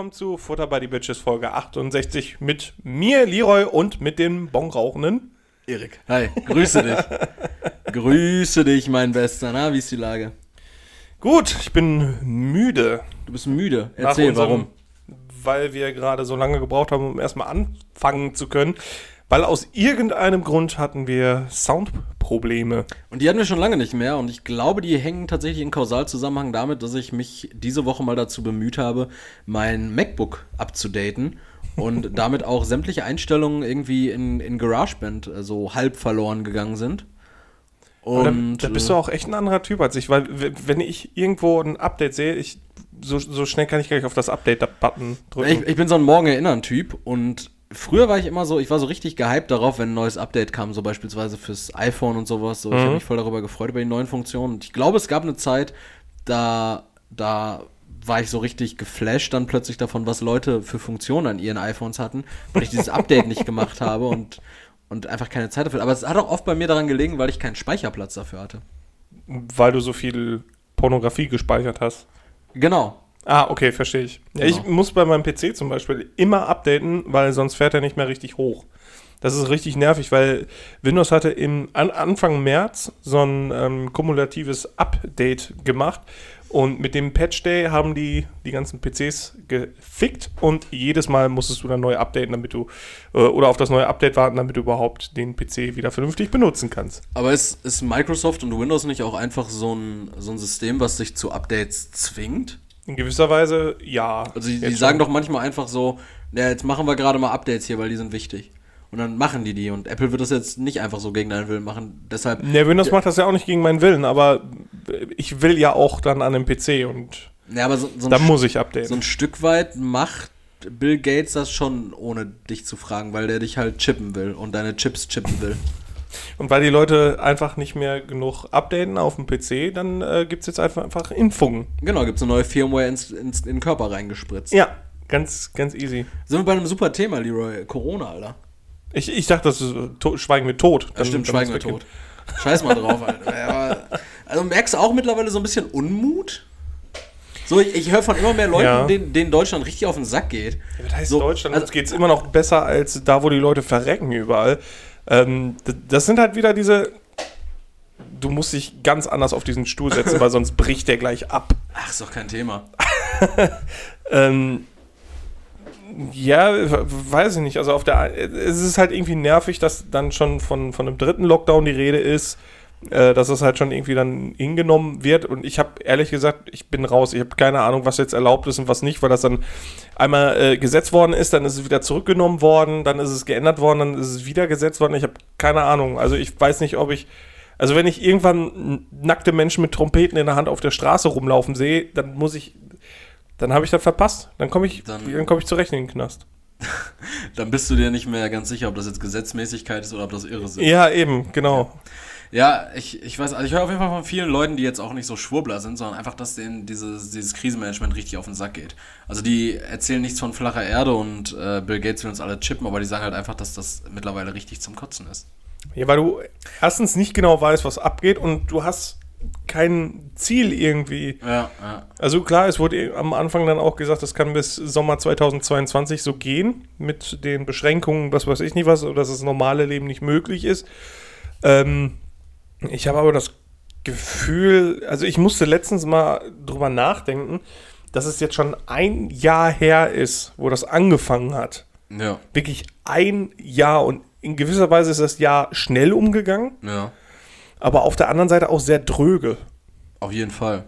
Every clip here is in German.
willkommen zu Futter by the Bitches Folge 68 mit mir, Leroy, und mit dem Bonrauchenden. Erik. Hi, grüße dich. grüße dich, mein Bester. Na, wie ist die Lage? Gut, ich bin müde. Du bist müde. Erzähl, unserem- warum? Weil wir gerade so lange gebraucht haben, um erstmal anfangen zu können. Weil aus irgendeinem Grund hatten wir Soundprobleme. Und die hatten wir schon lange nicht mehr. Und ich glaube, die hängen tatsächlich in Kausalzusammenhang damit, dass ich mich diese Woche mal dazu bemüht habe, mein MacBook abzudaten. Und damit auch sämtliche Einstellungen irgendwie in, in GarageBand äh, so halb verloren gegangen sind. Aber da, Und da bist du auch echt ein anderer Typ als ich, weil wenn ich irgendwo ein Update sehe, ich, so, so schnell kann ich gar nicht auf das Update-Button drücken. Ich, ich bin so ein Morgen-Erinnern-Typ und früher war ich immer so, ich war so richtig gehypt darauf, wenn ein neues Update kam, so beispielsweise fürs iPhone und sowas. So, Ich habe mich voll darüber gefreut, über die neuen Funktionen. Und ich glaube, es gab eine Zeit, da, da war ich so richtig geflasht dann plötzlich davon, was Leute für Funktionen an ihren iPhones hatten, weil ich dieses Update nicht gemacht habe und, und einfach keine Zeit dafür. Aber es hat auch oft bei mir daran gelegen, weil ich keinen Speicherplatz dafür hatte. weil du so viel Pornografie gespeichert hast. Genau. Ah, okay, verstehe ich. Ja, Genau. ich muss bei meinem PC zum Beispiel immer updaten, weil sonst fährt er nicht mehr richtig hoch. Das ist richtig nervig, weil Windows hatte im an Anfang März so ein ähm, kumulatives Update gemacht und mit dem Patch Day haben die die ganzen PCs gefickt und jedes Mal musstest du dann neu updaten, damit du äh, oder auf das neue Update warten, damit du überhaupt den PC wieder vernünftig benutzen kannst. Aber ist, ist Microsoft und Windows nicht auch einfach so ein, so ein System, was sich zu Updates zwingt? In gewisser Weise ja. Also die, die sagen schon. doch manchmal einfach so, ja, jetzt machen wir gerade mal Updates hier, weil die sind wichtig. Und dann machen die die. Und Apple wird das jetzt nicht einfach so gegen deinen Willen machen. Deshalb, Ne, Windows macht das ja auch nicht gegen meinen Willen, aber ich will ja auch dann an dem PC und ja, aber so, so, da muss ich updaten. so ein Stück weit macht Bill Gates das schon, ohne dich zu fragen, weil der dich halt chippen will und deine Chips chippen will. Und weil die Leute einfach nicht mehr genug updaten auf dem PC, dann äh, gibt es jetzt einfach, einfach Impfungen. Genau, gibt's eine neue Firmware ins, ins, in den Körper reingespritzt. Ja, ganz, ganz easy. Sind wir bei einem super Thema, Leroy. Corona, Alter. Ich, ich dachte, das ist to Schweigen wir tot. Ja, stimmt, schweigen wir tot. Scheiß mal drauf, Alter. Ja, also merkst du auch mittlerweile so ein bisschen Unmut? So, ich, ich höre von immer mehr Leuten, Ja. denen, denen Deutschland richtig auf den Sack geht. Ja, das heißt, So, Deutschland also- geht es immer noch besser als da, wo die Leute verrecken überall. Ähm, das sind halt wieder diese. Du musst dich ganz anders auf diesen Stuhl setzen, weil sonst bricht der gleich ab. Ach, ist doch kein Thema. Ähm, ja, weiß ich nicht. Also auf der es ist halt irgendwie nervig, dass dann schon von, von einem dritten Lockdown die Rede ist, äh, dass es halt schon irgendwie dann hingenommen wird. Und ich habe ehrlich gesagt, ich bin raus. Ich habe keine Ahnung, was jetzt erlaubt ist und was nicht, weil das dann einmal äh, gesetzt worden ist, dann ist es wieder zurückgenommen worden, dann ist es geändert worden, dann ist es wieder gesetzt worden. Ich habe keine Ahnung. Also ich weiß nicht, ob ich also wenn ich irgendwann nackte Menschen mit Trompeten in der Hand auf der Straße rumlaufen sehe, dann muss ich, dann habe ich das verpasst. Dann komme ich, Dann- dann, komme ich zurecht in den Knast. Dann bist du dir nicht mehr ganz sicher, ob das jetzt Gesetzmäßigkeit ist oder ob das irre sind. Ja, eben, genau. Ja, ich, ich weiß, also ich höre auf jeden Fall von vielen Leuten, die jetzt auch nicht so Schwurbler sind, sondern einfach, dass denen dieses, dieses Krisenmanagement richtig auf den Sack geht. Also die erzählen nichts von flacher Erde und äh, Bill Gates will uns alle chippen, aber die sagen halt einfach, dass das mittlerweile richtig zum Kotzen ist. Ja, weil du erstens nicht genau weißt, was abgeht und du hast kein Ziel irgendwie. Ja, ja. Also klar, es wurde am Anfang dann auch gesagt, das kann bis Sommer 2022 so gehen mit den Beschränkungen, was weiß ich nicht was, oder dass das normale Leben nicht möglich ist. Ähm, ich habe aber das Gefühl, also ich musste letztens mal drüber nachdenken, dass es jetzt schon ein Jahr her ist, wo das angefangen hat. Ja, Wirklich ein Jahr und in gewisser Weise ist das Jahr schnell umgegangen, ja. aber auf der anderen Seite auch sehr dröge. Auf jeden Fall.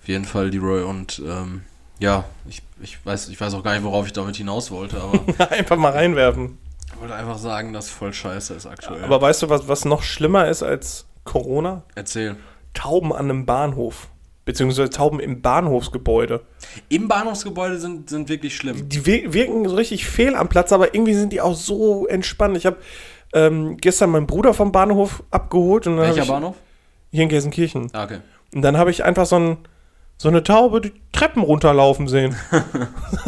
Auf jeden Fall, Leroy. Und ähm, ja, ich, ich, weiß, ich weiß auch gar nicht, worauf ich damit hinaus wollte, aber Einfach mal reinwerfen. Ich wollte einfach sagen, dass voll scheiße ist aktuell. Aber weißt du, was, was noch schlimmer ist als Corona? Erzähl. Tauben an einem Bahnhof. Beziehungsweise Tauben im Bahnhofsgebäude. Im Bahnhofsgebäude sind, sind wirklich schlimm. Die wir- wirken so richtig fehl am Platz, aber irgendwie sind die auch so entspannt. Ich habe ähm, gestern meinen Bruder vom Bahnhof abgeholt. Und dann Welcher ich, Bahnhof? Hier in Gelsenkirchen. Ah, okay. Und dann habe ich einfach so, ein, so eine Taube die Treppen runterlaufen sehen.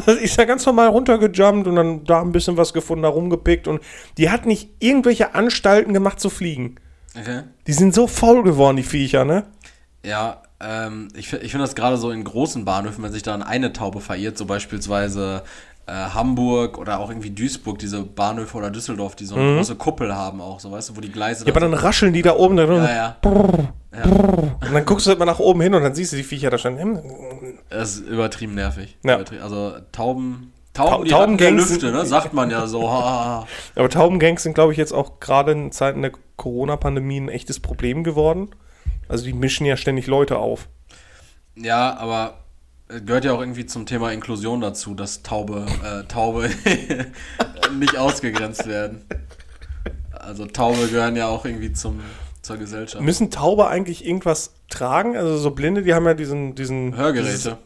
ist ja ganz normal runtergejumpt und dann da ein bisschen was gefunden, da rumgepickt. Und die hat nicht irgendwelche Anstalten gemacht zu fliegen. Okay. Die sind so faul geworden, die Viecher, ne? Ja, ähm, ich, ich finde das gerade so in großen Bahnhöfen, wenn sich dann eine Taube verirrt, so beispielsweise äh, Hamburg oder auch irgendwie Duisburg, diese Bahnhöfe oder Düsseldorf, die so eine große Kuppel haben auch, so weißt du, wo die Gleise Mhm. Ja, aber dann rascheln die da oben. Da ja, ja. ja. Und dann guckst du halt mal nach oben hin und dann siehst du die Viecher da schon. Das ist übertrieben nervig. Ja. Übertrieben. Also Tauben, Tau- Tauben, die Ratten der Taubengangs Lüfte, ne? sagt man ja so. Aber Taubengangs sind, glaube ich, jetzt auch gerade in Zeiten der Corona-Pandemie ein echtes Problem geworden. Also die mischen ja ständig Leute auf. Ja, aber gehört ja auch irgendwie zum Thema Inklusion dazu, dass Taube, äh, Taube nicht ausgegrenzt werden. Also Taube gehören ja auch irgendwie zum, zur Gesellschaft. Müssen Taube eigentlich irgendwas tragen? Also so Blinde, die haben ja diesen, diesen Hörgeräte.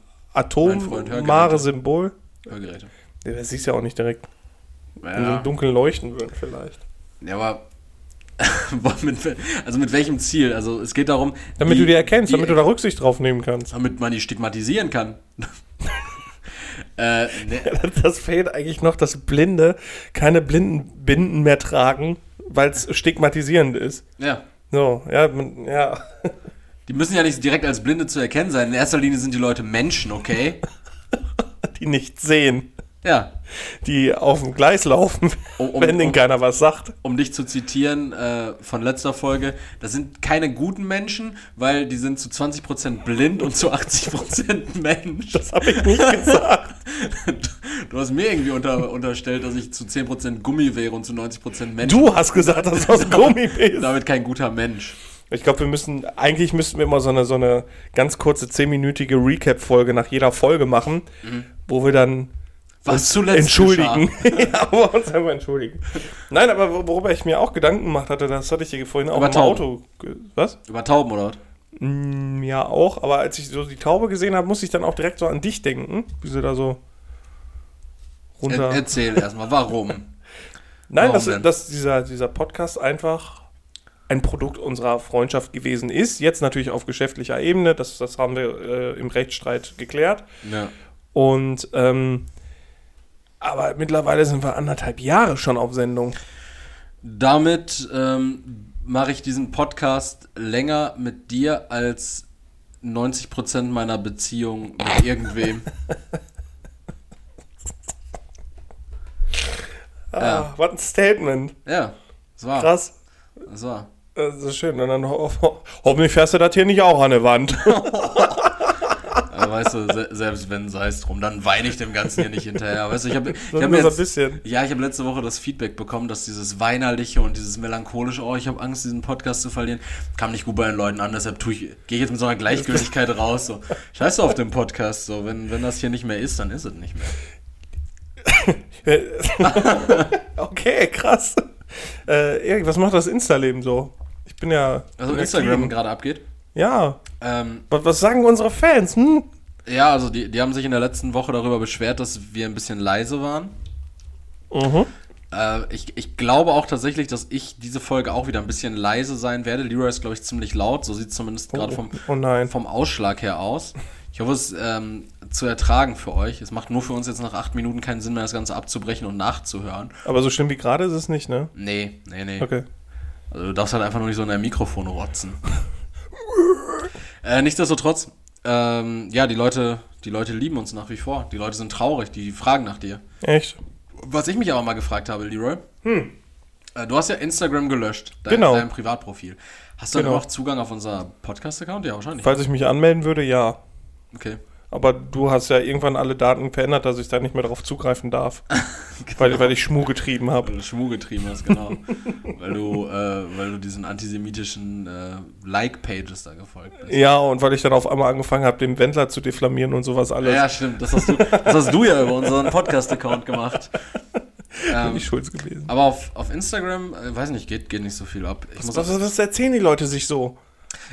Mein Freund, Hörgeräte. Ja, das siehst ja auch nicht direkt. Wenn sie Ja, im Dunkeln leuchten würden vielleicht. ja aber also mit welchem Ziel? Also es geht darum, Damit die- du die erkennst, die- damit du da Rücksicht drauf nehmen kannst. damit man die stigmatisieren kann. äh, ne, Das fehlt eigentlich noch, dass Blinde keine Blindenbinden mehr tragen, weil es stigmatisierend ist. ja. So, ja, man, ja. Die müssen ja nicht direkt als Blinde zu erkennen sein. In erster Linie sind die Leute Menschen, okay? Die nicht sehen, Ja. Die auf dem Gleis laufen, Um- um- wenn denen um- keiner was sagt. Um dich zu zitieren äh, von letzter Folge, das sind keine guten Menschen, weil die sind zu 20% blind und zu 80% Mensch. Das habe ich nicht gesagt. Du hast mir irgendwie unter, unterstellt, dass ich zu 10% Gummi wäre und zu 90% Mensch. Du hast gesagt, dass du aus Gummi bist. Damit kein guter Mensch. Ich glaube, wir müssen, eigentlich müssten wir immer so eine, so eine ganz kurze 10-minütige Recap-Folge nach jeder Folge machen, wo wir dann Was zuletzt entschuldigen. ja, wir uns einfach entschuldigen. Nein, aber wor- worüber ich mir auch Gedanken gemacht hatte, das hatte ich dir vorhin auch Über im Tauben. Auto. Was? Über Tauben oder was? Mm, ja, auch, aber als ich so die Taube gesehen habe, musste ich dann auch direkt so an dich denken, wie sie da so runter. Er, erzähl erstmal, warum? Nein, warum dass, dass dieser, dieser Podcast einfach ein Produkt unserer Freundschaft gewesen ist. Jetzt natürlich auf geschäftlicher Ebene, das, das haben wir äh, im Rechtsstreit geklärt. Ja. Und ähm, aber mittlerweile sind wir anderthalb Jahre schon auf Sendung. Damit ähm, mache ich diesen Podcast länger mit dir als 90% meiner Beziehung mit irgendwem. Ah, Ja. Was ein Statement. Ja, das war. Krass. Das war. Das ist schön. Und dann ho ho hoffentlich fährst du das hier nicht auch an der Wand. Weißt du, se selbst wenn, sei es drum, dann weine ich dem Ganzen hier nicht hinterher. Weißt du, ich habe ich hab ein jetzt, bisschen. Ja, ich habe letzte Woche das Feedback bekommen, dass dieses weinerliche und dieses melancholische, oh, ich habe Angst, diesen Podcast zu verlieren, kam nicht gut bei den Leuten an. Deshalb tue ich, gehe ich jetzt mit so einer Gleichgültigkeit raus. So, scheiß auf den Podcast. So, wenn, wenn das hier nicht mehr ist, dann ist es nicht mehr. okay, krass. Äh, Erik, was macht das Insta-Leben so? Ich bin ja. Also Instagram gerade abgeht. Ja. Ähm, Was, was sagen unsere Fans? Hm? Ja, also die, die haben sich in der letzten Woche darüber beschwert, dass wir ein bisschen leise waren. Mhm. Äh, ich, ich glaube auch tatsächlich, dass ich diese Folge auch wieder ein bisschen leise sein werde. Leroy ist, glaube ich, ziemlich laut. So sieht es zumindest gerade vom, oh vom Ausschlag her aus. Ich hoffe, es ist ähm, zu ertragen für euch. Es macht nur für uns jetzt nach acht Minuten keinen Sinn mehr, das Ganze abzubrechen und nachzuhören. Aber so schlimm wie gerade ist es nicht, ne? Nee, nee, nee. Okay. Also du darfst halt einfach nur nicht so in dein Mikrofon rotzen. äh, nichtsdestotrotz, ähm, ja, die Leute, die Leute lieben uns nach wie vor. Die Leute sind traurig, die fragen nach dir. Echt? Was ich mich aber mal gefragt habe, Leroy. Äh, du hast ja Instagram gelöscht, dein, Genau. dein Privatprofil. Hast du genau. noch Zugang auf unser Podcast-Account? Ja, wahrscheinlich. Falls ich mich anmelden würde, ja. Okay. Aber du hast ja irgendwann alle Daten verändert, dass ich da nicht mehr drauf zugreifen darf. weil, weil ich Schmuh getrieben habe. Weil du Schmuh getrieben hast, genau. weil, du, äh, weil du diesen antisemitischen äh, Like-Pages da gefolgt bist. Ja, und weil ich dann auf einmal angefangen habe, den Wendler zu diffamieren und sowas alles. Ja, stimmt. Das hast du, das hast du ja über unseren Podcast-Account gemacht. Bin Ähm, ich schuld gewesen. aber auf, auf Instagram, äh, weiß nicht, geht, geht nicht so viel ab. Ich, Was, was, was erzählen die Leute sich so?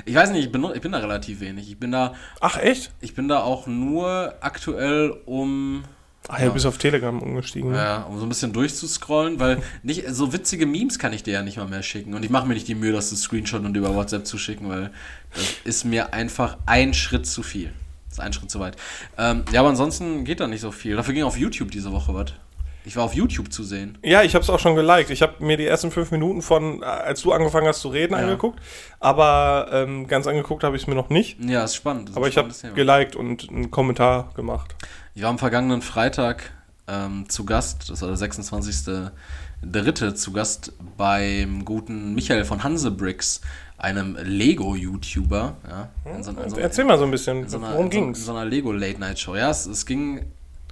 Ich weiß nicht, ich bin, ich bin da relativ wenig. Ich bin da, Ach, echt? ich bin da auch nur aktuell, um, Ach ja, du bist auf Telegram umgestiegen. ne? ja, um so ein bisschen durchzuscrollen, weil nicht so witzige Memes kann ich dir ja nicht mal mehr schicken. Und ich mache mir nicht die Mühe, das zu Screenshot und über WhatsApp zu schicken, weil das ist mir einfach ein Schritt zu viel. Das ist ein Schritt zu weit. Ähm, ja, aber ansonsten geht da nicht so viel. Dafür ging auf YouTube diese Woche was. Ich war auf YouTube zu sehen. Ja, ich habe es auch schon geliked. Ich habe mir die ersten fünf Minuten von, äh, als du angefangen hast zu reden, Ja. angeguckt. Aber ähm, ganz angeguckt habe ich es mir noch nicht. Ja, ist spannend. ist Aber ich habe geliked und einen Kommentar gemacht. Ich war am vergangenen Freitag ähm, zu Gast, das war der 26.3. zu Gast beim guten Michael von Hansebricks, einem Lego-YouTuber. Ja, in so- in so- Erzähl mal so ein bisschen, in worum in so, in ging's? so einer Lego Late Night Show. Ja, es, es ging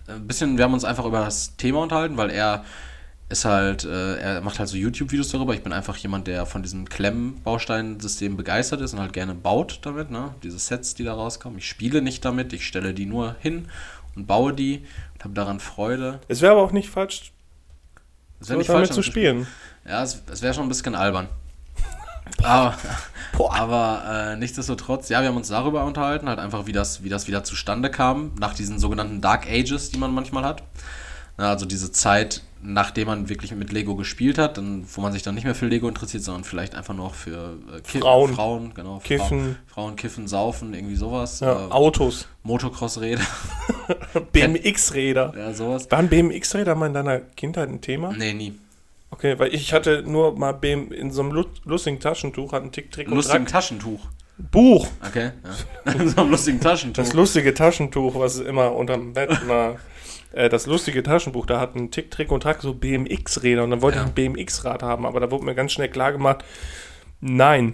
ein bisschen, wir haben uns einfach über das Thema unterhalten, weil er ist halt, äh, er macht halt so YouTube-Videos darüber. Ich bin einfach jemand, der von diesem Klemmbaustein-System begeistert ist und halt gerne baut damit, ne? Diese Sets, die da rauskommen. Ich spiele nicht damit, ich stelle die nur hin und baue die und habe daran Freude. Es wäre aber auch nicht falsch, so nicht damit falsch, zu spielen. ja, es, es wäre schon ein bisschen albern. Aber, aber äh, nichtsdestotrotz, ja, wir haben uns darüber unterhalten, halt einfach, wie das, wie das wieder zustande kam, nach diesen sogenannten Dark Ages, die man manchmal hat. Also diese Zeit, nachdem man wirklich mit Lego gespielt hat, dann, wo man sich dann nicht mehr für Lego interessiert, sondern vielleicht einfach nur für äh, Ki Frauen. Frauen, genau. Kiffen. Frau, Frauen kiffen, saufen, irgendwie sowas. Ja, Äh, Autos, Motocross-Räder, BMX-Räder. ja, sowas. Waren BMX-Räder mal in deiner Kindheit ein Thema? Nee, nie. Okay, weil ich hatte nur mal BM in so einem lu- lustigen Taschentuch, hat ein Tick, Trick und Lustigen Track. Taschentuch. Buch. Okay, ja. so einem lustigen Taschentuch. Das lustige Taschentuch, was immer unterm Bett war. Äh, das lustige Taschenbuch, da hat ein Tick, Trick und Track so BMX-Räder und dann wollte Ja. ich ein BMX-Rad haben, aber da wurde mir ganz schnell klar gemacht, nein.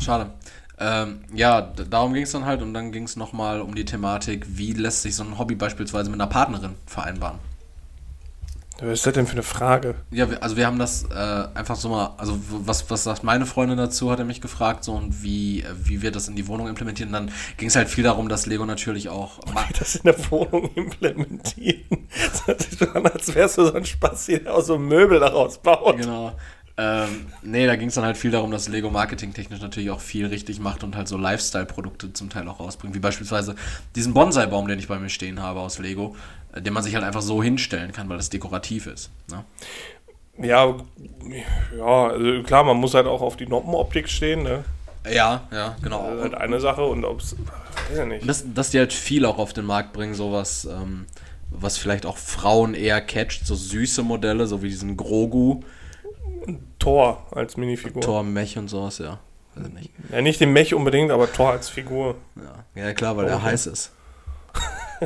Schade. Ähm, ja, darum ging es dann halt und dann ging es nochmal um die Thematik, wie lässt sich so ein Hobby beispielsweise mit einer Partnerin vereinbaren. Was ist das denn für eine Frage? Ja, also wir haben das äh, einfach so mal, also was, was sagt meine Freundin dazu, hat er mich gefragt, so und wie, äh, wie wir das in die Wohnung implementieren. Dann ging es halt viel darum, dass Lego natürlich auch. Wie das in der Wohnung implementieren. Das so an, als wärst du so ein Spasti, der aus so Möbel daraus baut. Genau. Ähm, nee, da ging es dann halt viel darum, dass Lego marketingtechnisch natürlich auch viel richtig macht und halt so Lifestyle-Produkte zum Teil auch rausbringt. Wie beispielsweise diesen Bonsai-Baum, den ich bei mir stehen habe aus Lego, den man sich halt einfach so hinstellen kann, weil das dekorativ ist. Ne? Ja, ja, also klar, man muss halt auch auf die Noppenoptik stehen, ne? Ja, ja, genau. Das ist halt eine Sache und ob's, weiß ich nicht. dass, dass die halt viel auch auf den Markt bringen, sowas, ähm, was vielleicht auch Frauen eher catcht, so süße Modelle, so wie diesen Grogu, Thor als Minifigur. Thor, Mech und sowas, ja. Weiß ich nicht. Ja, nicht den Mech unbedingt, aber Thor als Figur. Ja, ja klar, weil er Okay. heiß ist.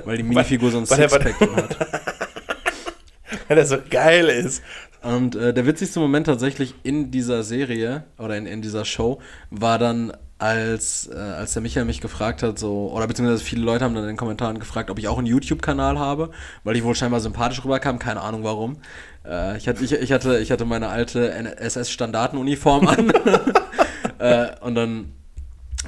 Weil die Minifigur so ein er- Sixpack hat. Weil der so geil ist. Und äh, der witzigste Moment tatsächlich in dieser Serie oder in, in dieser Show war dann, als, äh, als der Michael mich gefragt hat, so, oder beziehungsweise viele Leute haben dann in den Kommentaren gefragt, ob ich auch einen YouTube-Kanal habe, weil ich wohl scheinbar sympathisch rüberkam, keine Ahnung warum. Äh, ich, hatte, ich, ich, hatte, ich hatte meine alte SS-Standartenuniform an. äh, und dann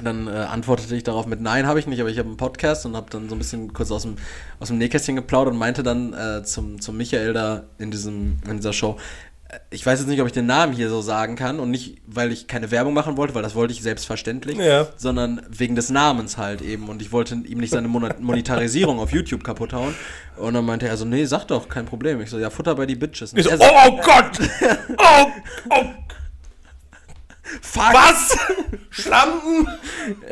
dann äh, antwortete ich darauf mit Nein, habe ich nicht, aber ich habe einen Podcast und habe dann so ein bisschen kurz aus dem, aus dem Nähkästchen geplaudert und meinte dann äh, zum, zum Michael da in, diesem, in dieser Show, äh, ich weiß jetzt nicht, ob ich den Namen hier so sagen kann und nicht, weil ich keine Werbung machen wollte, weil das wollte ich selbstverständlich, Ja. sondern wegen des Namens halt eben und ich wollte ihm nicht seine Mon Monetarisierung auf YouTube kaputt hauen und dann meinte er so, nee, sag doch, kein Problem. Ich so, ja, Futter bei die Bitches. Ich so, oh, oh Gott! Oh, oh, fuck! was? Schlampen?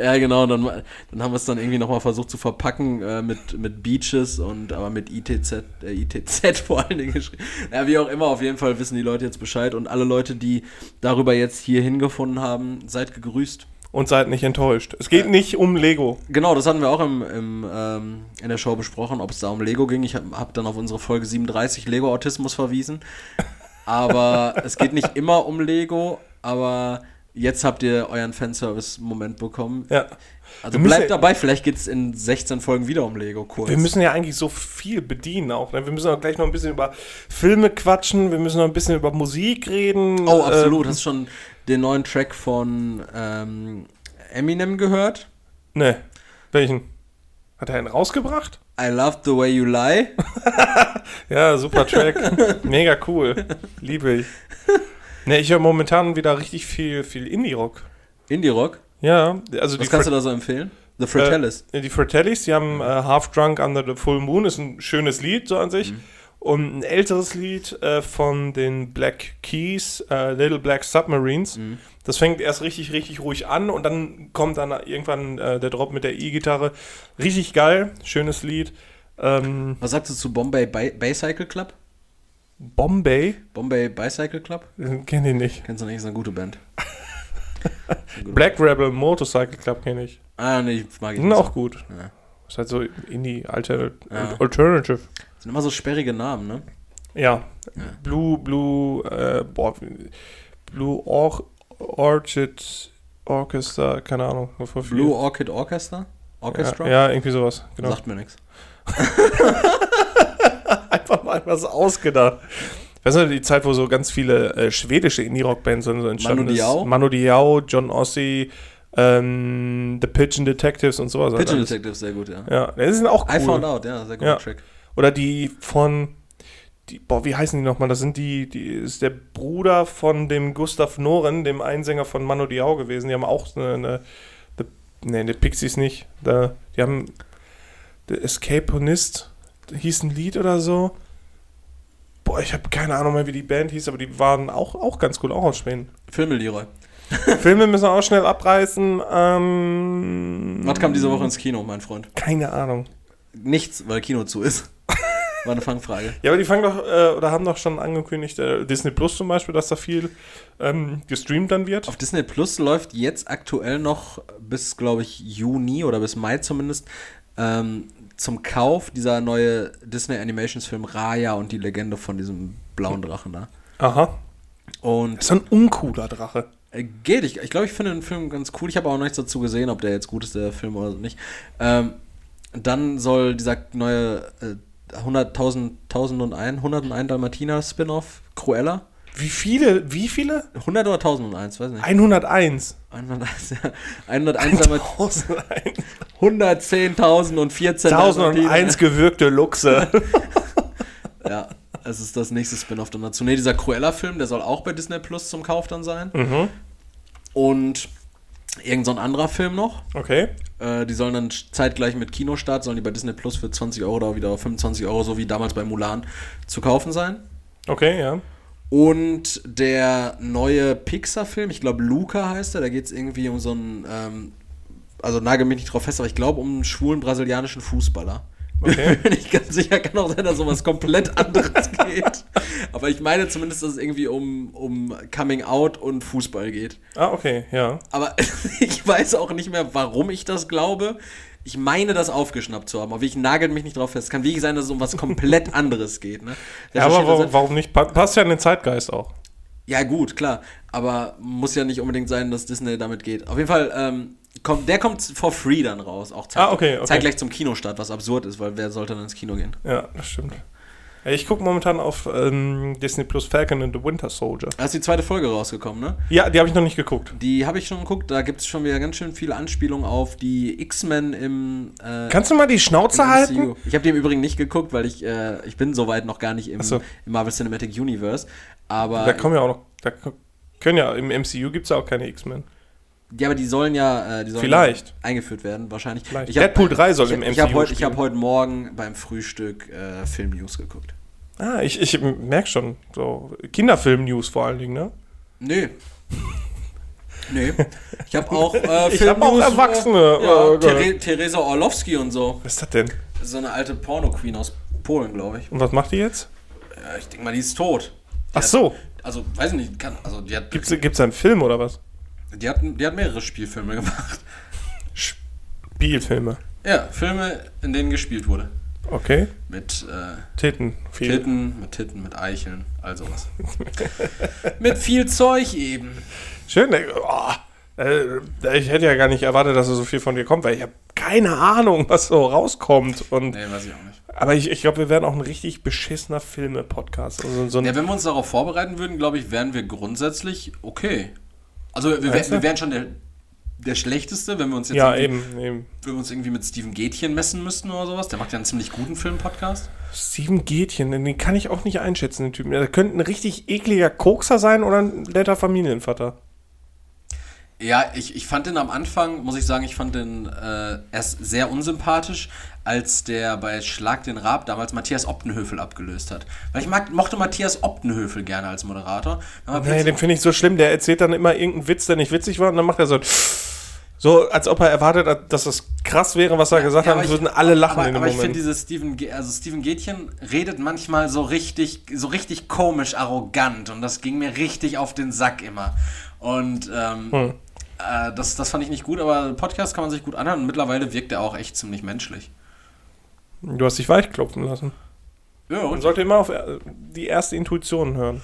Ja, genau, dann, dann haben wir es dann irgendwie nochmal versucht zu verpacken äh, mit, mit Beaches und aber mit ITZ, äh, ITZ vor allen Dingen geschrieben. Ja, wie auch immer, auf jeden Fall wissen die Leute jetzt Bescheid und alle Leute, die darüber jetzt hier hingefunden haben, seid gegrüßt. Und seid nicht enttäuscht. Es geht nicht um Lego. Genau, das hatten wir auch im, im, ähm, in der Show besprochen, ob es da um Lego ging. Ich habe hab dann auf unsere Folge 37 Lego-Autismus verwiesen. Aber es geht nicht immer um Lego, aber jetzt habt ihr euren Fanservice-Moment bekommen. Ja. Also bleibt ja- dabei, vielleicht geht es in 16 Folgen wieder um Lego kurz. Wir müssen ja eigentlich so viel bedienen auch. Ne? Wir müssen auch gleich noch ein bisschen über Filme quatschen. Wir müssen noch ein bisschen über Musik reden. oh, absolut. Ähm, Hast du schon den neuen Track von ähm, Eminem gehört? ne. Welchen? Hat er einen rausgebracht? I love the way you lie. Ja, super Track. Mega cool. Liebe ich. Ne, ich höre momentan wieder richtig viel, viel Indie-Rock. Indie-Rock. Ja, also die Was kannst du Fre- da so empfehlen? The Fratellis. Äh, die Fratellis, die haben äh, Half Drunk Under the Full Moon, ist ein schönes Lied so an sich. Und ein älteres Lied äh, von den Black Keys, äh, Little Black Submarines. Das fängt erst richtig, richtig ruhig an und dann kommt dann irgendwann äh, der Drop mit der E-Gitarre. Richtig geil, schönes Lied. Ähm, Was sagst du zu Bombay Baycycle Club? Bombay? Bombay Bicycle Club? Kenn ich nicht. Kennst du nicht? Ist eine gute Band. Black Rebel Motorcycle Club kenne ich. Ah, nee, mag ich nicht. auch gut. Ja. Ist halt so Indie, Alter, Ja. Alternative. Sind immer so sperrige Namen, ne? Ja. Ja. Blue, Blue, äh, boah, Blue Or Orchid Orchestra, keine Ahnung. Blue Orchid Orchestra? Orchestra? Ja, ja, irgendwie sowas. Genau. Sagt mir nichts. Einfach mal was ausgedacht. Weißt du, die Zeit, wo so ganz viele äh, schwedische Indie-Rock-Bands so entstanden Manu Diao? Manu Diao, John Ossie, ähm, The Pigeon Detectives und sowas. halt Pigeon alles. Detective, sehr gut, ja. Ja, die sind auch cool. I Found Out, ja, sehr guter Ja. Track. Oder die von, die, boah, wie heißen die nochmal? Das sind die, die ist der Bruder von dem Gustav Noren, dem Einsänger von Manu Diao gewesen. Die haben auch eine, eine the, nee, die Pixies nicht. Da, die haben The Escaponist, hieß ein Lied oder so. Boah, ich habe keine Ahnung mehr, wie die Band hieß, aber die waren auch, auch ganz cool, auch aus Schweden. Filme, Leroy. Filme müssen wir auch schnell abreißen. Ähm, Was kam diese Woche ins Kino, mein Freund? Keine Ahnung. Nichts, weil Kino zu ist. War eine Fangfrage. Ja, aber die fangen doch, äh, oder haben doch schon angekündigt, äh, Disney Plus zum Beispiel, dass da viel ähm, gestreamt dann wird. Auf Disney Plus läuft jetzt aktuell noch bis, glaube ich, Juni oder bis Mai zumindest ähm, zum Kauf dieser neue Disney Animations Film Raya und die Legende von diesem blauen Drachen da. Aha. Und Das ist ein uncooler Drache. Äh, Geht, ich, ich glaube, ich finde den Film ganz cool. Ich habe auch noch nichts dazu gesehen, ob der jetzt gut ist, der Film oder nicht. Ähm, dann soll dieser neue äh, 100.000 1001, 101 Dalmatiner Spin-off Cruella. Wie viele? Wie viele? 100 oder 1001, weiß nicht. 101. 101, ja. 101 Dalmatiner. 1001. 110.000 und 14 1001 gewürgte Luchse. Ja, es ist das nächste Spin-off dann dazu. Ne, dieser Cruella-Film, der soll auch bei Disney Plus zum Kauf dann sein. mhm. Und irgend so ein anderer Film noch. Okay. Äh, die sollen dann zeitgleich mit Kinostart, sollen die bei Disney Plus für 20 Euro oder wieder 25 Euro, so wie damals bei Mulan, zu kaufen sein. Okay, ja. Und der neue Pixar-Film, ich glaube Luca heißt er, da geht es irgendwie um so einen, ähm, also nagel mich nicht drauf fest, aber ich glaube um einen schwulen brasilianischen Fußballer. Okay. Bin ich ganz sicher, kann auch sein, dass um was komplett anderes geht. Aber ich meine zumindest, dass es irgendwie um, um Coming Out und Fußball geht. Ah, okay, ja. Aber ich weiß auch nicht mehr, warum ich das glaube. Ich meine, das aufgeschnappt zu haben. Aber ich nagel mich nicht drauf fest. Es kann wirklich sein, dass es um was komplett anderes geht. Ne? Ja, aber warum, warum nicht? Pa- Passt ja in den Zeitgeist auch. ja, gut, klar. Aber muss ja nicht unbedingt sein, dass Disney damit geht. Auf jeden Fall, ähm, kommt, der kommt for free dann raus. Auch zeit Ah, okay, okay. zeitgleich zum Kinostart, was absurd ist, weil wer sollte dann ins Kino gehen? Ja, das stimmt. Ich gucke momentan auf ähm, Disney Plus Falcon and the Winter Soldier. Da ist die zweite Folge rausgekommen, ne? Ja, die habe ich noch nicht geguckt. Die habe ich schon geguckt. Da gibt es schon wieder ganz schön viele Anspielungen auf die X-Men im. Äh, Kannst du mal die Schnauze halten? Ich habe die im Übrigen nicht geguckt, weil ich, äh, ich bin soweit noch gar nicht im, so. im Marvel Cinematic Universe. Aber, Da kommen ja auch noch. Da können ja, im MCU gibt es ja auch keine X-Men. Ja, aber die sollen ja, äh, die sollen Vielleicht. eingeführt werden, wahrscheinlich. Vielleicht. Ich hab- Deadpool 3 soll ich, im Ich habe MCU heute ich hab spielen. heute Morgen beim Frühstück äh, Film News geguckt. Ah, ich, ich merke schon. So Kinderfilm-News vor allen Dingen, ne? Nö. Nö. Ich habe auch äh, Ich hab auch Film-News, Erwachsene. Äh, ja, Oh. There Theresa Orlowski und so. Was ist das denn? So eine alte Porno-Queen aus Polen, glaube ich. Und was macht die jetzt? Ja, ich denke mal, die ist tot. Die Ach hat- so. Also, weiß ich nicht, kann, also die hat, Gibt's, gibt's einen Film oder was? Die, hat, die hat mehrere Spielfilme gemacht. Spielfilme. Ja, Filme, in denen gespielt wurde. Okay. Mit äh, Titten. Viel. Titten, mit Titten, mit Eicheln, all sowas. mit viel Zeug eben. Schön. Oh, äh, ich hätte ja gar nicht erwartet, dass so viel von dir kommt, weil ich habe keine Ahnung, was so rauskommt. Und, Nee, weiß ich auch nicht. aber ich, ich glaube, wir werden auch ein richtig beschissener Filme-Podcast. Also so Ja, wenn wir uns darauf vorbereiten würden, glaube ich, wären wir grundsätzlich okay. Also wir, du? wir wären schon der, der Schlechteste, wenn wir uns jetzt ja, irgendwie, eben, eben. wenn wir uns irgendwie mit Steven Gätchen messen müssten oder sowas. Der macht ja einen ziemlich guten Film-Podcast. Steven Gätchen, den kann ich auch nicht einschätzen, den Typen. Der könnte ein richtig ekliger Kokser sein oder ein netter Familienvater. Ja, ich, ich fand den am Anfang, muss ich sagen, ich fand den äh, erst sehr unsympathisch, als der bei Schlag den Raab damals Matthias Optenhöfel abgelöst hat. Weil ich mag, mochte Matthias Optenhöfel gerne als Moderator. Aber Nee, den finde ich so schlimm. Der erzählt dann immer irgendeinen Witz, der nicht witzig war, und dann macht er so. So, als ob er erwartet hat, dass das krass wäre, was er gesagt Ja, hat, aber und ich- würden alle lachen aber, in dem aber ich Moment. finde dieses Steven, also Steven Gätchen redet manchmal so richtig, so richtig komisch, arrogant und das ging mir richtig auf den Sack immer. Und ähm, Hm. äh, das, das fand ich nicht gut, aber Podcast kann man sich gut anhören und mittlerweile wirkt er auch echt ziemlich menschlich. Du hast dich weichklopfen lassen. Ja, Man und? sollte immer auf äh, die erste Intuition hören.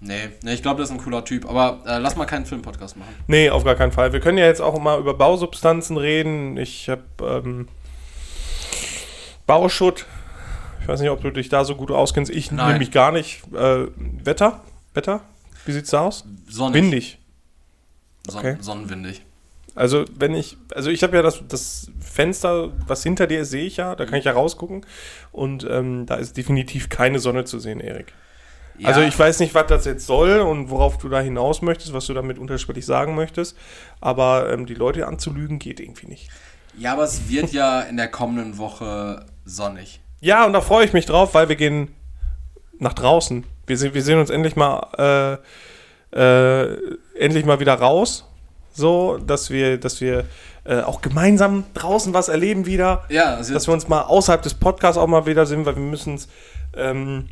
Nee, nee, ich glaube, das ist ein cooler Typ, aber äh, lass mal keinen Filmpodcast machen. Nee, auf gar keinen Fall. Wir können ja jetzt auch mal über Bausubstanzen reden. Ich habe ähm, Bauschutt. Ich weiß nicht, ob du dich da so gut auskennst. Ich nehme mich gar nicht. Äh, Wetter? Wetter? Wie sieht's da aus? Sonnig. Windig. Son Okay. Sonnenwindig. Also wenn ich, also ich habe ja das, das Fenster, was hinter dir ist, sehe ich ja, da kann ich ja rausgucken und ähm, da ist definitiv keine Sonne zu sehen, Erik. Also ich weiß nicht, was das jetzt soll und worauf du da hinaus möchtest, was du damit unterschwellig sagen möchtest, aber ähm, die Leute anzulügen geht irgendwie nicht. Ja, aber es wird ja in der kommenden Woche sonnig. Ja, und da freue ich mich drauf, weil wir gehen nach draußen. Wir, se- wir sehen uns endlich mal äh, äh, endlich mal wieder raus, so dass wir, dass wir äh, auch gemeinsam draußen was erleben wieder. Ja, also dass wir uns mal außerhalb des Podcasts auch mal wieder sehen, weil wir müssen es, ähm,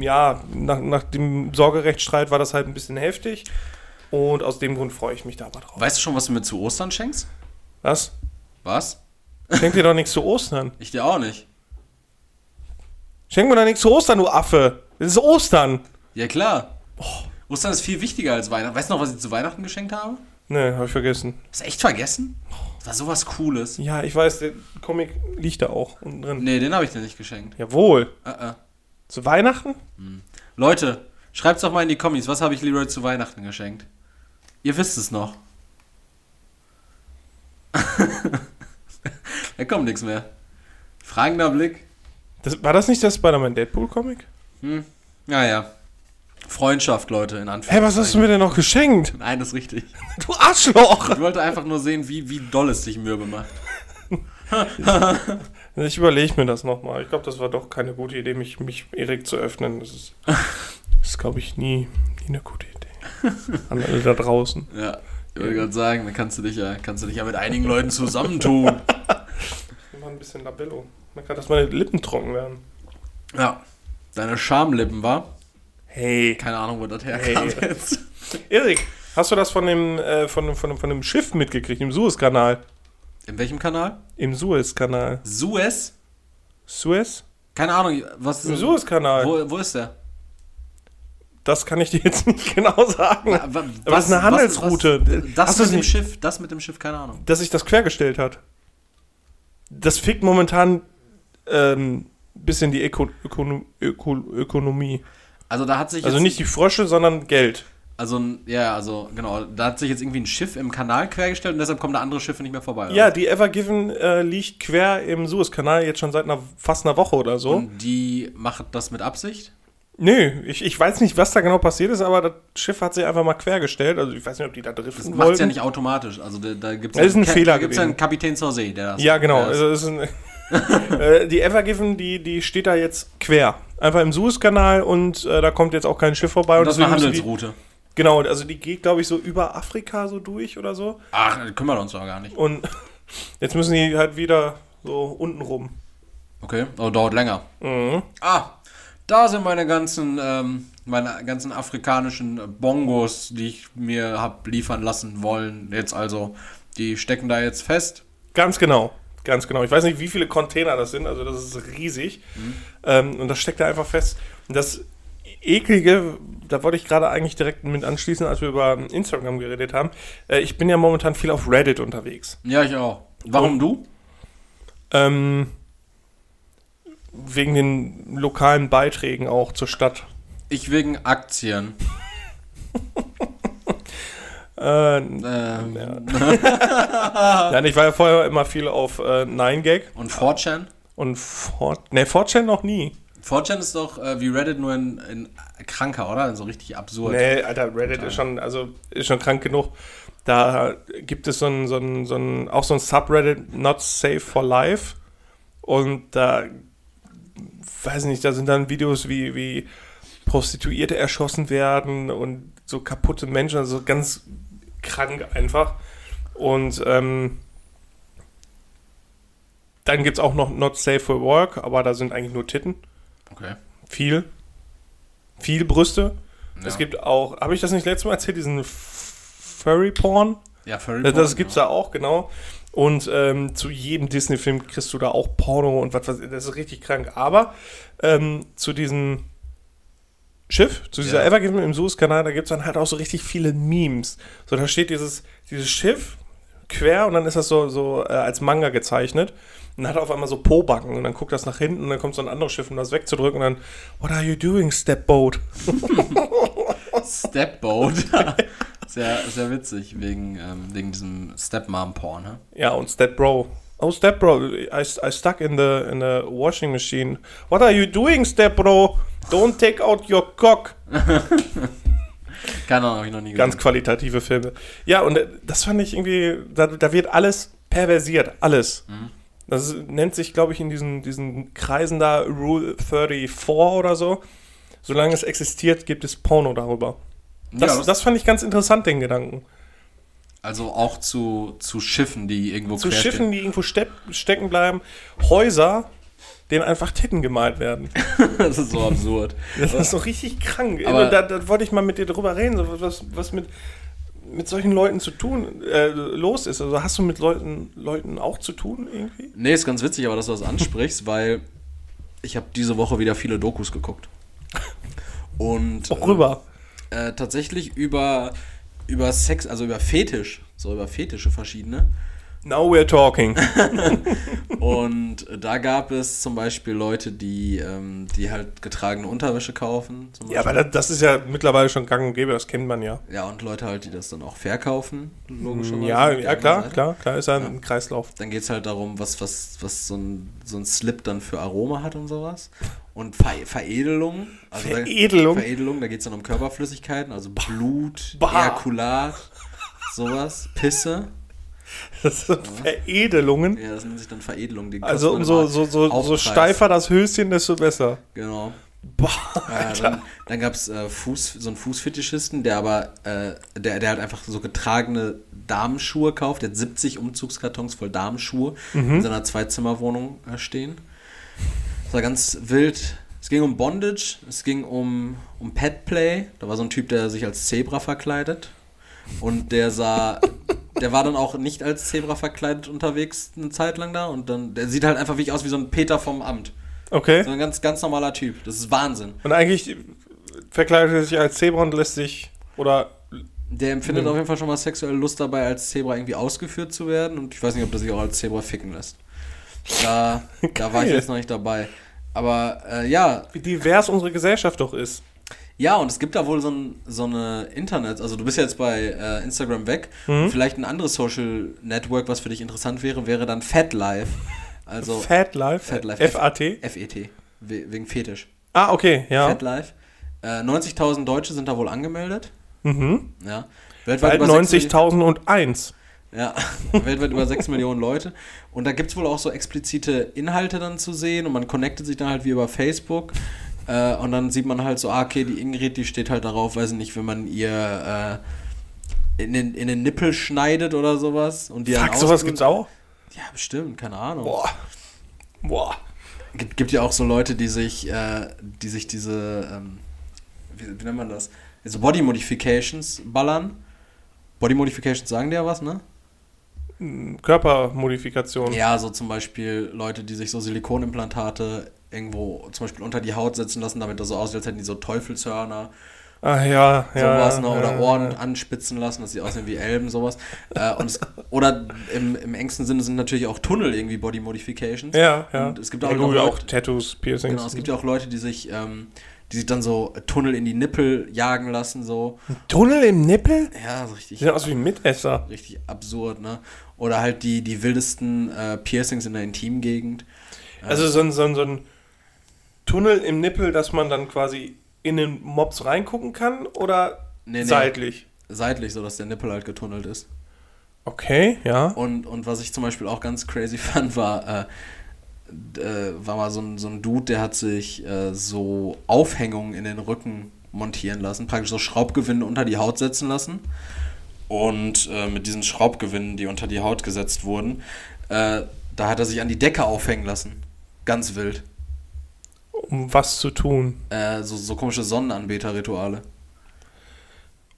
ja, nach, nach dem Sorgerechtsstreit war das halt ein bisschen heftig. Und aus dem Grund freue ich mich da aber drauf. weißt du schon, was du mir zu Ostern schenkst? Was? Was? Schenk dir doch nichts zu Ostern. Ich dir auch nicht. Schenk mir doch nichts zu Ostern, du Affe. Es ist Ostern. Ja, klar. Ostern ist viel wichtiger als Weihnachten. Weißt du noch, was ich zu Weihnachten geschenkt habe? Ne, habe ich vergessen. Hast du echt vergessen? Das war sowas Cooles. Ja, ich weiß, der Comic liegt da auch unten drin. Nee, den habe ich dir nicht geschenkt. Jawohl. Äh, äh. Zu Weihnachten? Leute, schreibt's doch mal in die Kommis. Was habe ich Leroy zu Weihnachten geschenkt? Ihr wisst es noch. da kommt nichts mehr. Fragender Blick. Das, war das nicht der Spider-Man Deadpool-Comic? Naja. Freundschaft, Leute, in Hä, Anführungszeichen. was hast du mir denn noch geschenkt? Nein, das ist richtig. Du Arschloch! Ich wollte einfach nur sehen, wie, wie doll es dich mürbe macht. Ich überlege mir das nochmal. Ich glaube, das war doch keine gute Idee, mich, mich Erik zu öffnen. Das ist, ist glaube ich, nie, nie eine gute Idee. An alle da draußen. Ja, ich wollte gerade sagen, da kannst du dich ja, kannst du dich ja mit einigen Leuten zusammentun. Immer ein bisschen Labello. Ich merke gerade, dass meine Lippen trocken werden. ja. Deine Schamlippen, war? Hey. Keine Ahnung, wo das herkam Hey. jetzt. Erik, hast du das von dem, äh, von, von, von dem Schiff mitgekriegt? Im Suezkanal? In welchem Kanal? Im Suezkanal. Suez? Suez? Keine Ahnung, was ist Im Suezkanal. Wo, wo ist der? Das kann ich dir jetzt nicht genau sagen. Wa- wa- Aber es ist eine Handelsroute. Was, das Hast du mit dem nicht- Schiff, das mit dem Schiff, keine Ahnung. dass sich das quergestellt hat. Das fickt momentan ähm, bisschen die Öko Ökono Öko Ökonomie. Also da hat sich Also nicht die Frösche, sondern Geld. also ja, also genau, da hat sich jetzt irgendwie ein Schiff im Kanal quergestellt und deshalb kommen da andere Schiffe nicht mehr vorbei. Ja, oder? die Ever Given äh, liegt quer im Suezkanal jetzt schon seit einer, fast einer Woche oder so. Und die macht das mit Absicht? Nö, ich, ich weiß nicht, was da genau passiert ist, aber das Schiff hat sich einfach mal quergestellt. Also ich weiß nicht, ob die da Das driften macht es wollten. ja nicht automatisch. Also da, da gibt es Das ist ein Fehler da gibt's ja gewesen. einen Kapitän zur See, der das Ja, genau. Der das, Also es ist ein, äh, die Ever Given, die, die steht da jetzt quer. Einfach im Suezkanal und äh, da kommt jetzt auch kein Schiff vorbei. und das ist eine müssen die- Handelsroute. Genau, also die geht, glaube ich, so über Afrika so durch oder so. Ach, kümmern wir uns doch gar nicht. Und jetzt müssen die halt wieder so unten rum. Okay, oh, dauert länger. Mhm. Ah, da sind meine ganzen, ähm, meine ganzen afrikanischen Bongos, die ich mir hab liefern lassen wollen. Jetzt also, die stecken da jetzt fest. Ganz genau. Ganz genau. Ich weiß nicht, wie viele Container das sind, also das ist riesig. Ähm, und das steckt da einfach fest. Und das Eklige, da wollte ich gerade eigentlich direkt mit anschließen, als wir über Instagram geredet haben. Äh, ich bin ja momentan viel auf Reddit unterwegs. Ja, ich auch. Warum Und- du? Ähm, wegen den lokalen Beiträgen auch zur Stadt. Ich wegen Aktien. Äh, Ähm, Nein, ich war ja vorher immer viel auf äh, 9gag Und 4chan? und Fort, ne, 4chan noch nie. 4chan ist doch äh, wie Reddit nur in, in kranker, oder? So richtig absurd. Nee, Alter, Reddit ist schon, also ist schon krank genug. Da gibt es so ein, so ein, so ein, auch so ein Subreddit, Not Safe for Life. Und da, weiß nicht, da sind dann Videos wie, wie Prostituierte erschossen werden und so kaputte Menschen, also ganz krank einfach. Und ähm, dann gibt es auch noch Not Safe for Work, aber da sind eigentlich nur Titten. Okay. Viel. Viel Brüste. Ja. Es gibt auch, habe ich das nicht letztes Mal erzählt, diesen Furry Porn? Ja, Furry Das, Porn, das gibt's da auch, genau. Und ähm, zu jedem Disney-Film kriegst du da auch Porno und was, was das ist richtig krank. Aber ähm, zu diesem Schiff, zu dieser Ja. Evergiven im Suezkanal, da gibt's dann halt auch so richtig viele Memes. So, da steht dieses, dieses Schiff quer und dann ist das so, so äh, als Manga gezeichnet. Und dann hat er auf einmal so Po-Backen und dann guckt das nach hinten und dann kommt so ein anderes Schiff, um das wegzudrücken und dann, What are you doing, Stepboat? Stepboat. sehr, sehr witzig, wegen, ähm, wegen diesem Stepmom-Porn, ne? Ja, und Stepbro. Oh, Stepbro, I, I stuck in the, in the washing machine. What are you doing, Stepbro? Don't take out your cock. Keine Ahnung, hab ich noch nie gesehen. Ganz qualitative Filme. Ja, und äh, das fand ich irgendwie, da, da wird alles perversiert, alles. Mhm. Das nennt sich, glaube ich, in diesen, diesen Kreisen da Rule 34 oder so. Solange es existiert, gibt es Porno darüber. Das, Ja, das- fand ich ganz interessant, den Gedanken. Also auch zu, zu Schiffen, die irgendwo Zu Schiffen, die irgendwo stecken bleiben, Häuser, denen einfach Titten gemalt werden. das ist so absurd. Das ist doch richtig krank. Aber- da, da wollte ich mal mit dir drüber reden, so was, was mit, mit solchen Leuten zu tun äh, los ist. Also hast du mit Leuten, Leuten auch zu tun irgendwie? Nee, ist ganz witzig, aber dass du das ansprichst, weil ich habe diese Woche wieder viele Dokus geguckt. Und Auch rüber. äh, tatsächlich über, über Sex, also über Fetisch, so über Fetische verschiedene. Now we're talking. Und da gab es zum Beispiel Leute, die, ähm, die halt getragene Unterwäsche kaufen. Ja, aber das, das ist ja mittlerweile schon gang und gäbe, das kennt man ja. ja, und Leute halt, die das dann auch verkaufen, logischerweise. Ja, ja klar, Seite. klar, klar, ist ja ein Kreislauf. Dann geht es halt darum, was, was, was so, ein, so ein Slip dann für Aroma hat und sowas. Und Ver Veredelung. Also Veredelung? Da, Veredelung, da geht es dann um Körperflüssigkeiten, also Blut, Bah. Ejakulat, sowas, Pisse. Das sind Veredelungen. Ja, das nennt sich dann Veredelung. Die Also umso so, so, so steifer das Höschen, desto besser. Genau. Boah, Äh, dann dann gab es äh, Fuß, so einen Fußfetischisten, der aber, äh, der, der halt einfach so getragene Damenschuhe kauft. Der hat 70 Umzugskartons voll Damenschuhe in seiner Zweizimmerwohnung äh, stehen. Das war ganz wild. Es ging um Bondage, es ging um, um Petplay. Da war so ein Typ, der sich als Zebra verkleidet. Und der sah, der war dann auch nicht als Zebra verkleidet unterwegs eine Zeit lang da. Und dann, der sieht halt einfach wirklich aus wie so ein Peter vom Amt. okay. So ein ganz, ganz normaler Typ. Das ist Wahnsinn. Und eigentlich verkleidet er sich als Zebra und lässt sich, oder Der empfindet Mhm. auf jeden Fall schon mal sexuelle Lust dabei, als Zebra irgendwie ausgeführt zu werden. Und ich weiß nicht, ob das sich auch als Zebra ficken lässt. Da, da war ich jetzt noch nicht dabei. Aber äh, ja, wie divers unsere Gesellschaft doch ist. Ja, und es gibt da wohl so, ein, so eine Internet, also du bist ja jetzt bei äh, Instagram weg. Mhm. Vielleicht ein anderes Social Network, was für dich interessant wäre, wäre dann FatLife. Also Fat Life. Fatlife. F-A-T. FET, we- wegen Fetisch. Ah, okay, ja. FatLife. Äh, 90.000 Deutsche sind da wohl angemeldet. Mhm. Ja. Milli- 90.001. Ja, weltweit über 6 Millionen Leute. Und da gibt es wohl auch so explizite Inhalte dann zu sehen und man connectet sich dann halt wie über Facebook. Äh, und dann sieht man halt so, ah, okay, die Ingrid, die steht halt darauf, weiß ich nicht, wenn man ihr äh, in, den, in den Nippel schneidet oder sowas. Und die dann Fuck, sowas gibt's auch? Ja, bestimmt, keine Ahnung. Boah. Boah. Gibt, gibt ja auch so Leute, die sich, äh, die sich diese, ähm, wie, wie nennt man das? Also Body Modifications ballern. Body Modifications sagen dir ja was, ne? Körpermodifikation. Ja, so zum Beispiel Leute, die sich so Silikonimplantate irgendwo zum Beispiel unter die Haut setzen lassen, damit das so aussieht, als hätten die so Teufelshörner, Ah, ja, ja. sowas, ja, ne? oder ja, Ohren ja. anspitzen lassen, dass sie aussehen wie Elben, sowas. äh, und es, oder im, im engsten Sinne sind natürlich auch Tunnel irgendwie Body Modifications. Ja, ja. Und es gibt ja, auch, gut, Leute- auch Tattoos, Piercings. Genau, es gibt ja auch Leute, die sich, ähm, die sich dann so Tunnel in die Nippel jagen lassen, so. Tunnel im Nippel? Ja, so richtig. Sieht aus wie ein Mitesser. Richtig absurd, ne? Oder halt die, die wildesten äh, Piercings in der Intimgegend. Also so ein, so, ein, so ein Tunnel im Nippel, dass man dann quasi in den Mops reingucken kann oder Nee, nee. seitlich? Seitlich, so dass der Nippel halt getunnelt ist. Okay, ja. Und, und was ich zum Beispiel auch ganz crazy fand, war, äh, äh, war mal so ein, so ein Dude, der hat sich äh, so Aufhängungen in den Rücken montieren lassen, praktisch so Schraubgewinde unter die Haut setzen lassen. Und äh, mit diesen Schraubgewinnen, die unter die Haut gesetzt wurden, äh, da hat er sich an die Decke aufhängen lassen. Ganz wild. Um was zu tun. Äh, so, so komische Sonnenanbeter-Rituale.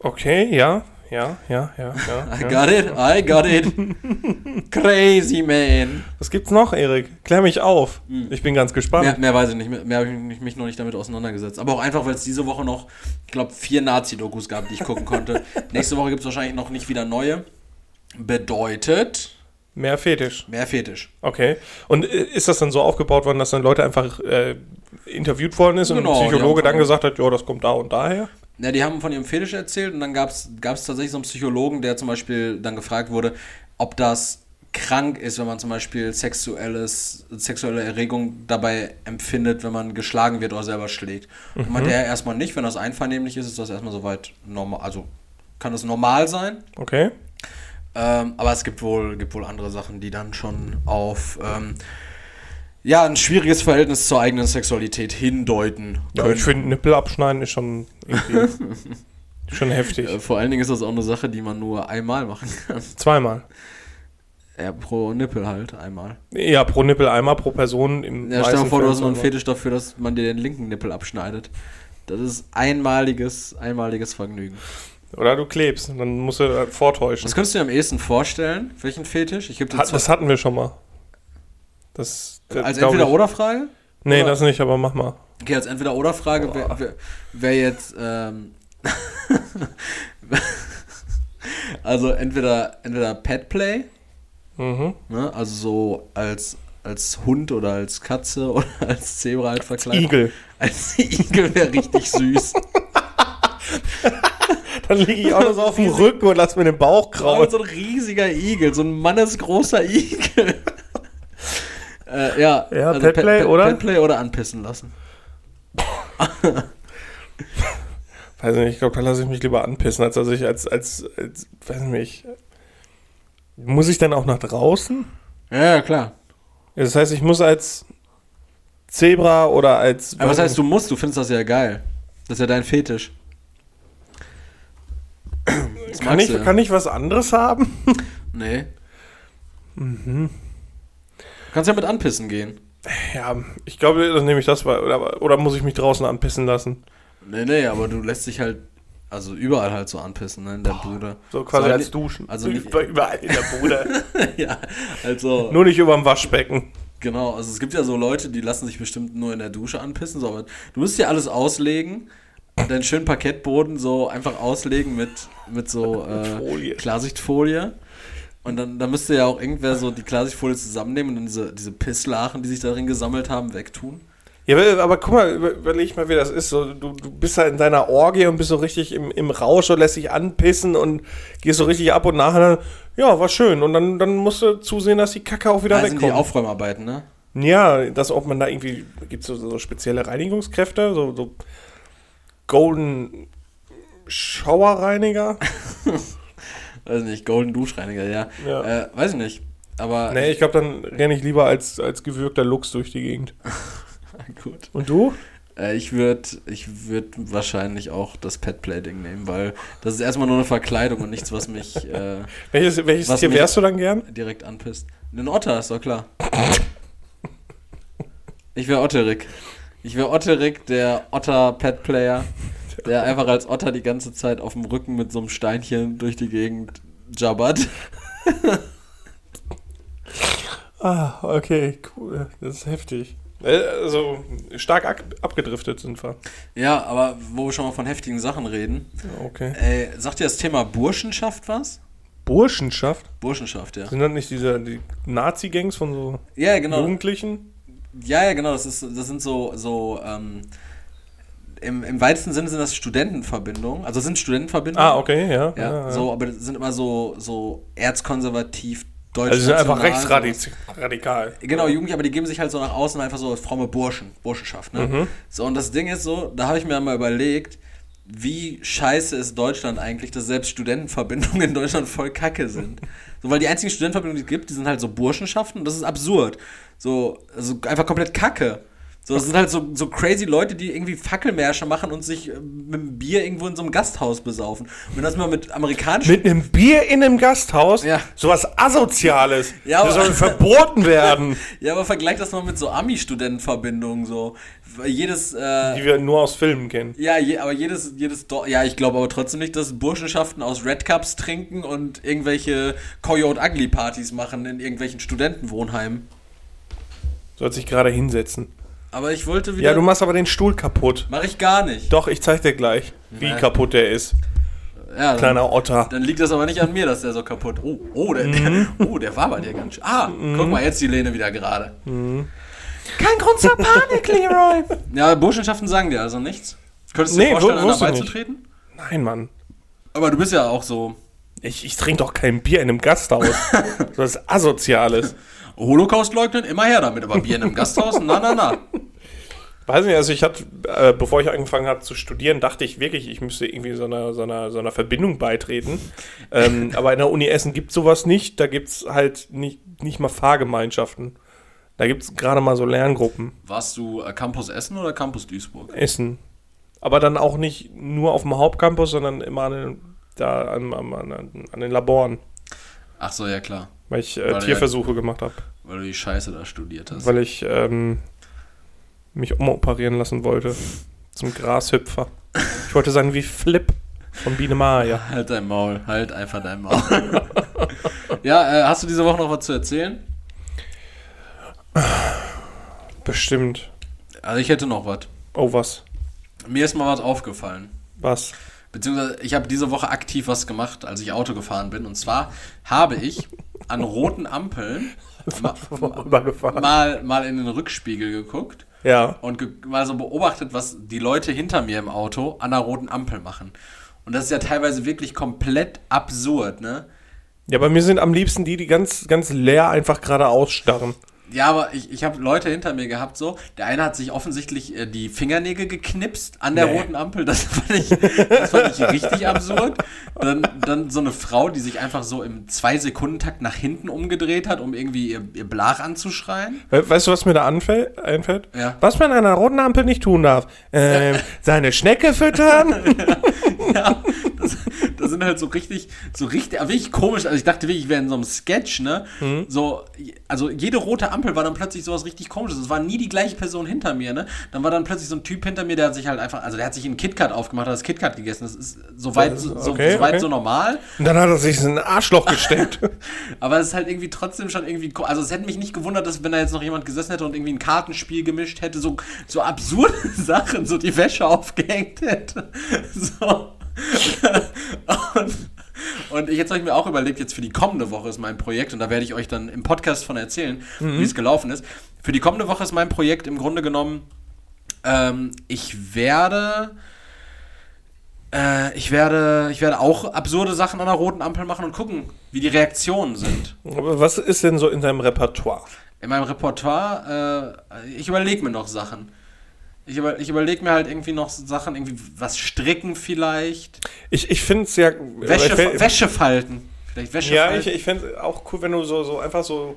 Okay, ja, ja, ja, ja, ja. I got it, I got it. Crazy man. Was gibt's noch, Erik? Klär mich auf. Hm. Ich bin ganz gespannt. Mehr, mehr weiß ich nicht, mehr, mehr habe ich mich- mich noch nicht damit auseinandergesetzt. Aber auch einfach, weil es diese Woche noch, ich glaube, vier Nazi-Dokus gab, die ich gucken konnte. Nächste Woche gibt es wahrscheinlich noch nicht wieder neue. Bedeutet Mehr Fetisch. mehr Fetisch. Okay. Und äh, ist das dann so aufgebaut worden, dass dann Leute einfach äh, interviewt worden ist und Genau, ein die Psychologe dann gesagt hat, ja, das kommt da und daher? Ja, die haben von ihrem Fetisch erzählt und dann gab es tatsächlich so einen Psychologen, der zum Beispiel dann gefragt wurde, ob das krank ist, wenn man zum Beispiel sexuelles, sexuelle Erregung dabei empfindet, wenn man geschlagen wird oder selber schlägt. Und meinte er erstmal nicht, wenn das einvernehmlich ist, ist das erstmal soweit normal, also kann das normal sein. Okay. Ähm, aber es gibt wohl, gibt wohl andere Sachen, die dann schon auf ähm, ja, ein schwieriges Verhältnis zur eigenen Sexualität hindeuten Ja, können. ich finde, Nippel abschneiden ist schon irgendwie schon heftig. Äh, Vor allen Dingen ist das auch eine Sache, die man nur einmal machen kann. Zweimal. Ja, pro Nippel halt, einmal. Ja, pro Nippel einmal pro Person. Im Ja, stell dir vor, du hast noch einen. Fetisch dafür, dass man dir den linken Nippel abschneidet. Das ist einmaliges, einmaliges Vergnügen. Oder du klebst, dann musst du äh, vortäuschen. Was könntest du dir am ehesten vorstellen? Welchen Fetisch? Ich dir Hat, das hatten wir schon mal. Das, das als glaub ich- Entweder-Oder-Frage? Nee, oder- das nicht, aber mach mal. Okay, als Entweder-Oder-Frage wäre wär, wär jetzt, ähm, also entweder, entweder Petplay, Mhm. ne, also so als, als Hund oder als Katze oder als Zebra halt verkleidet. Igel. Als Igel wäre richtig süß. Dann liege ich auch noch so auf dem Rücken und lass mir den Bauch Aber kraulen. so ein riesiger Igel, so ein mannesgroßer Igel. Äh, ja, Ja, Petplay, oder? Petplay oder anpissen lassen. Weiß nicht, ich glaube, da lasse ich mich lieber anpissen, als dass ich als, als, als, weiß nicht. Muss ich dann auch nach draußen? Ja, klar. Das heißt, ich muss als Zebra oder als. Aber was heißt, du musst, du findest das ja geil. Das ist ja dein Fetisch. Das Kann ich, du ja. kann ich was anderes haben? Nee. Mhm. Du kannst ja mit anpissen gehen. Ja, ich glaube, dann nehme ich das. Oder, oder, oder muss ich mich draußen anpissen lassen? Nee, nee, aber du lässt dich halt, also überall halt so anpissen, ne, in der Bude. So quasi So, als ni- Duschen. also nicht- Über- überall in der Bude. ja, also, Nur nicht überm Waschbecken. genau, also es gibt ja so Leute, die lassen sich bestimmt nur in der Dusche anpissen, so, aber du musst dir alles auslegen, deinen schönen Parkettboden so einfach auslegen mit, mit so äh, Folie. Klarsichtfolie. Und dann, dann müsste ja auch irgendwer so die Klarsichtfolie zusammennehmen und dann diese, diese Pisslachen, die sich darin gesammelt haben, wegtun. Ja, aber, aber guck mal, über- überleg mal, wie das ist. So, du, du bist da in deiner Orgie und bist so richtig im, im Rausch und lässt dich anpissen und gehst so richtig ab und nachher dann, ja, war schön. Und dann, dann musst du zusehen, dass die Kacke auch wieder Da sind die wegkommt. Aufräumarbeiten, ne? Ja, dass ob man da irgendwie, gibt es so, so spezielle Reinigungskräfte, so, so Golden Shower-Reiniger? Weiß nicht, Golden Duschreiniger, ja. Ja. Äh, weiß ich nicht. Aber Nee, ich glaube, dann renne ich lieber als, als gewürgter Luchs durch die Gegend. gut. Und du? Äh, ich würde ich würd wahrscheinlich auch das Petplay-Ding nehmen, weil das ist erstmal nur eine Verkleidung und nichts, was mich äh, Welches, welches Was Tier wärst du dann gern? direkt anpisst. Ein Otter, ist doch klar. Ich wäre Otterik. Ich wäre Otterik, der Otter-Pet-Player, der einfach als Otter die ganze Zeit auf dem Rücken mit so einem Steinchen durch die Gegend jabbert. Ah, okay, cool. Das ist heftig. Äh, Also, stark ab abgedriftet sind wir. Ja, aber wo wir schon mal von heftigen Sachen reden. Okay. Ey, sagt dir das Thema Burschenschaft was? Burschenschaft? Burschenschaft, ja. Sind das nicht diese die Nazi-Gangs von so Ja, genau. Jugendlichen? Ja, ja, genau. Das, ist, das sind so, so ähm, im, im weitesten Sinne sind das Studentenverbindungen. Also sind Studentenverbindungen. Ah, okay, ja. Ja, ja, so, aber das sind immer so, so erzkonservativ deutsch. Also, sie sind einfach rechtsradikal. so. Genau, Jugendliche, aber die geben sich halt so nach außen einfach so fromme Burschen, Burschenschaft, ne? Mhm. So, und das Ding ist so, da habe ich mir mal überlegt, wie scheiße ist Deutschland eigentlich, dass selbst Studentenverbindungen in Deutschland voll kacke sind. So, weil die einzigen Studentenverbindungen, die es gibt, die sind halt so Burschenschaften und das ist absurd. So, also einfach komplett kacke. So, das sind halt so, so crazy Leute, die irgendwie Fackelmärsche machen und sich äh, mit einem Bier irgendwo in so einem Gasthaus besaufen. Und wenn das mal mit amerikanischen. Mit einem Bier in einem Gasthaus? Ja. Sowas Asoziales. Ja, das aber- soll verboten werden. ja, aber vergleich das mal mit so Ami-Studentenverbindungen, so. Jedes, äh, Die wir nur aus Filmen kennen. Ja, je, aber jedes, jedes Dor ja, ich glaube aber trotzdem nicht, dass Burschenschaften aus Red Cups trinken und irgendwelche Coyote Ugly Partys machen in irgendwelchen Studentenwohnheimen. Soll sich gerade hinsetzen. Aber ich wollte wieder. Ja, du machst aber den Stuhl kaputt. Mach ich gar nicht. Doch, ich zeig dir gleich, wie kaputt der ist. Ja, dann, Kleiner Otter. dann liegt das aber nicht an mir, dass der so kaputt. Oh, oh, der, Mhm. der, oh, der war bei dir ganz schön. Ah, guck mal, jetzt die Lehne wieder gerade. Kein Grund zur Panik, Leroy. Ja, Burschenschaften sagen dir also nichts. Könntest du dir Nee, vorstellen, wu- einer beizutreten? Nein, Mann. Aber du bist ja auch so Ich, ich trinke doch kein Bier in einem Gasthaus. das ist Asoziales. Holocaust leugnen, immer her damit. Aber Bier in einem Gasthaus? Na, na, na. Weiß nicht, also ich hatte, äh, bevor ich angefangen habe zu studieren, dachte ich wirklich, ich müsste irgendwie so einer, so einer, so einer Verbindung beitreten. ähm, aber in der Uni Essen gibt sowas nicht. Da gibt es halt nicht, nicht mal Fahrgemeinschaften. Da gibt es gerade mal so Lerngruppen. Warst du äh, Campus Essen oder Campus Duisburg? Essen. Aber dann auch nicht nur auf dem Hauptcampus, sondern immer an den, da an, an, an, an den Laboren, Ach so, ja klar. Weil ich Weil äh, du Tierversuche gemacht habe. Weil du die Scheiße da studiert hast. Weil ich ähm, mich umoperieren lassen wollte. Zum Grashüpfer. Ich wollte sein wie Flip von Biene Maya. Halt dein Maul, halt einfach dein Maul. ja, äh, hast du diese Woche noch was zu erzählen? Bestimmt. Also ich hätte noch was. Oh, was? Mir ist mal was aufgefallen. Was? Beziehungsweise ich habe diese Woche aktiv was gemacht, als ich Auto gefahren bin. Und zwar habe ich an roten Ampeln ma mal, mal in den Rückspiegel geguckt Ja. und ge mal so beobachtet, was die Leute hinter mir im Auto an der roten Ampel machen. Und das ist ja teilweise wirklich komplett absurd, ne? Ja, bei mir sind am liebsten die, die ganz, ganz leer einfach geradeaus starren. Ja, aber ich, ich habe Leute hinter mir gehabt, so. Der eine hat sich offensichtlich äh, die Fingernägel geknipst an der Nee. roten Ampel. Das fand ich, das fand ich richtig absurd. Dann, dann so eine Frau, die sich einfach so im Zwei-Sekunden-Takt nach hinten umgedreht hat, um irgendwie ihr, ihr Blach anzuschreien. We weißt du, was mir da anfällt, einfällt? Ja. Was man an einer roten Ampel nicht tun darf. Ähm, seine Schnecke füttern. Ja, das, das sind halt so richtig, so richtig, aber wirklich komisch. Also ich dachte wirklich, ich wäre in so einem Sketch, ne? So, also jede rote Ampel war dann plötzlich sowas richtig komisches. Es war nie die gleiche Person hinter mir, ne? Dann war dann plötzlich so ein Typ hinter mir, der hat sich halt einfach, also der hat sich einen KitKat aufgemacht, hat das KitKat gegessen. Das ist soweit so, so, Okay, soweit okay. so normal. Und dann hat er sich in ein Arschloch gesteckt. Aber es ist halt irgendwie trotzdem schon irgendwie, also es hätte mich nicht gewundert, dass wenn da jetzt noch jemand gesessen hätte und irgendwie ein Kartenspiel gemischt hätte, so, so absurde Sachen, so die Wäsche aufgehängt hätte. So. Und, und jetzt habe ich mir auch überlegt, jetzt für die kommende Woche ist mein Projekt, und da werde ich euch dann im Podcast von erzählen, wie es gelaufen ist. Für die kommende Woche ist mein Projekt im Grunde genommen, ähm, ich werde. Äh, ich werde, ich werde auch absurde Sachen an der roten Ampel machen und gucken, wie die Reaktionen sind. Aber was ist denn so in deinem Repertoire? In meinem Repertoire, äh, ich überlege mir noch Sachen. Ich, über, ich überlege mir halt irgendwie noch Sachen, irgendwie was stricken vielleicht. Ich, ich finde es ja. Wäsche, fänd- Wäsche falten. Vielleicht Wäsche Ja, falten. ich, ich fände es auch cool, wenn du so, so einfach so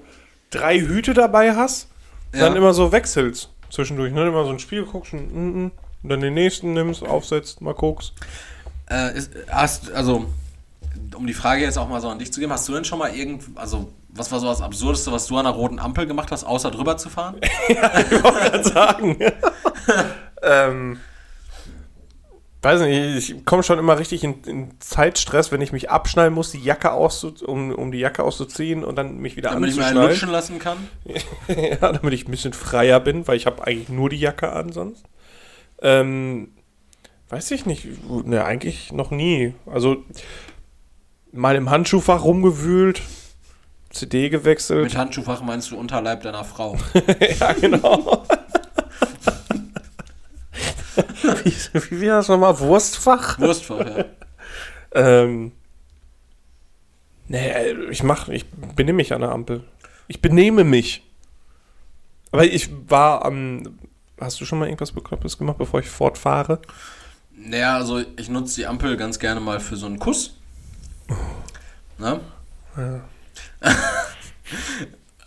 drei Hüte dabei hast, Ja. dann immer so wechselst zwischendurch. Ne? Immer so ein Spiel guckst und, mm, mm, und dann den nächsten nimmst, aufsetzt, mal guckst. Äh, ist, hast, also, um die Frage jetzt auch mal so an dich zu geben, hast du denn schon mal irgend, also, was war so das Absurdeste, was du an der roten Ampel gemacht hast, außer drüber zu fahren? ich wollte gerade sagen. ähm, weiß nicht, ich komme schon immer richtig in, in Zeitstress, wenn ich mich abschnallen muss, die Jacke auszu um, um die Jacke auszuziehen und dann mich wieder Damit ich mir einen anzuschnallen. lutschen lassen kann? ja, damit ich ein bisschen freier bin, weil ich habe eigentlich nur die Jacke an sonst. Ähm, weiß ich nicht. Ne, eigentlich noch nie. Also mal im Handschuhfach rumgewühlt, CD gewechselt. Mit Handschuhfach meinst du Unterleib deiner Frau. ja, genau. wie, wie war das nochmal? Wurstfach? Wurstfach, ja. Ähm, nee, ich mach, ich benehme mich an der Ampel. Ich benehme mich. Aber ich war am. Hast du schon mal irgendwas Beklopptes gemacht, bevor ich fortfahre? Naja, also ich nutze die Ampel ganz gerne mal für so einen Kuss. Ne?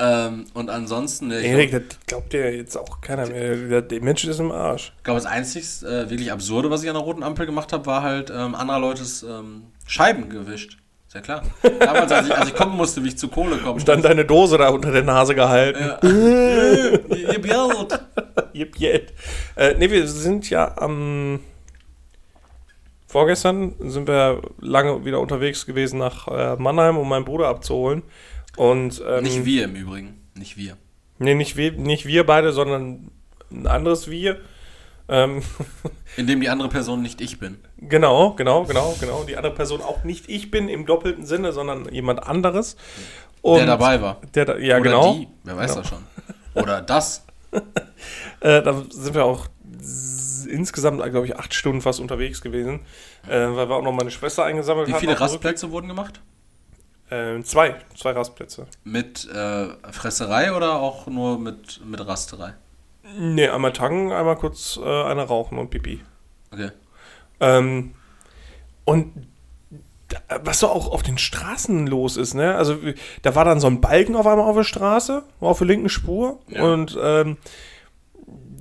Ähm, und ansonsten, ich Erik, glaube, das glaubt dir jetzt auch keiner mehr. Der, Mensch ist im Arsch. glaub, das einzig äh, wirklich Absurde, was ich an der roten Ampel gemacht habe, war halt ähm, anderer Leutes ähm, Scheiben gewischt. Ist ja klar. Damals, als ich, als ich kommen musste, wie ich zu Kohle komme. Und dann deine Dose da unter der Nase gehalten. Ja. Ihr Geld. Jip, jip. Äh, nee, wir sind ja am. Vorgestern sind wir lange wieder unterwegs gewesen nach äh, Mannheim, um meinen Bruder abzuholen. Und, ähm, Nicht wir im Übrigen. Nicht wir. Nee, nicht wir, nicht wir beide, sondern ein anderes Wir. Ähm, Indem die andere Person nicht ich bin. genau, genau, genau, genau. Die andere Person auch nicht ich bin im doppelten Sinne, sondern jemand anderes. Und der dabei war. Der da, ja, Oder genau. die. Wer weiß Genau. das schon. Oder das. Äh, da sind wir auch insgesamt, glaube ich, acht Stunden fast unterwegs gewesen, äh, weil wir auch noch meine Schwester eingesammelt Wie hatten. viele Rastplätze wurden gemacht? Äh, zwei, zwei Rastplätze. Mit äh, Fresserei oder auch nur mit, mit Rasterei? Nee, einmal tanken, einmal kurz äh, eine rauchen und pipi. Okay. Ähm, und da- was so auch auf den Straßen los ist, ne? Also da war dann so ein Balken auf einmal auf der Straße, auf der linken Spur. Ja. Und ähm,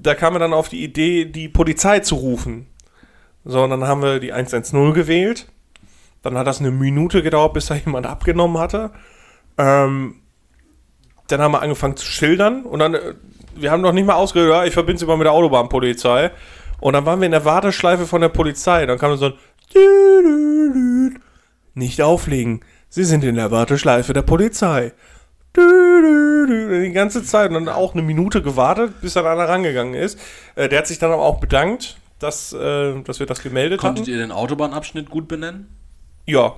da kam er dann auf die Idee, die Polizei zu rufen. So, und dann haben wir die 110 gewählt. Dann hat das eine Minute gedauert, bis da jemand abgenommen hatte. Ähm, dann haben wir angefangen zu schildern und dann, äh, wir haben noch nicht mal ausgehört, ich verbinde sie mal mit der Autobahnpolizei. Und dann waren wir in der Warteschleife von der Polizei. Dann kam so ein. Nicht auflegen. Sie sind in der Warteschleife der Polizei. Die ganze Zeit. Und dann auch eine Minute gewartet, bis dann einer rangegangen ist. Äh, der hat sich dann aber auch bedankt, dass, äh, dass wir das gemeldet Konntet hatten. ihr den Autobahnabschnitt gut benennen? Ja.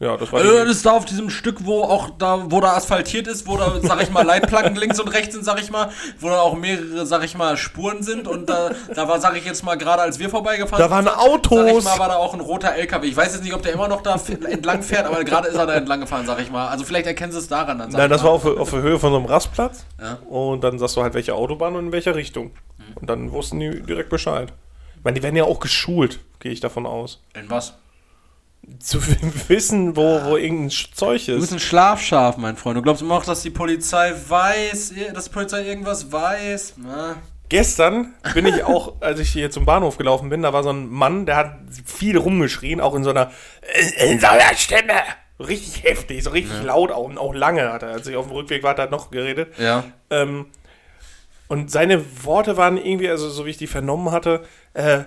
Ja, das war Äh, das ist da auf diesem Stück, wo auch da, wo da asphaltiert ist, wo da, sag ich mal, Leitplanken links und rechts sind, sag ich mal, wo da auch mehrere, sag ich mal, Spuren sind und da, da war, sag ich jetzt mal, gerade als wir vorbeigefahren Da waren sind, Sag ich Autos. mal, war da auch ein roter LKW. Ich weiß jetzt nicht, ob der immer noch da entlang fährt, aber gerade ist er da entlang gefahren, sag ich mal. Also vielleicht erkennen sie es daran dann. Nein, das mal. war auf, auf der Höhe von so einem Rastplatz. Ja. Und dann sagst du halt, welche Autobahn und in welcher Richtung. Und dann wussten die direkt Bescheid. Ich meine, die werden ja auch geschult, gehe ich davon aus. In was? Zu wissen, wo, wo irgendein Zeug Du bist ist. ein Schlafschaf, mein Freund. Du glaubst immer auch, dass die Polizei weiß, dass die Polizei irgendwas weiß. Na. Gestern bin ich auch, als ich hier zum Bahnhof gelaufen bin, da war so ein Mann, der hat viel rumgeschrien, auch in so einer, in, in so einer Stimme. Richtig heftig, so richtig laut auch, und auch lange hat er. Als ich auf dem Rückweg war, hat er noch geredet. Ja. Ähm, und seine Worte waren irgendwie, also so wie ich die vernommen hatte, äh,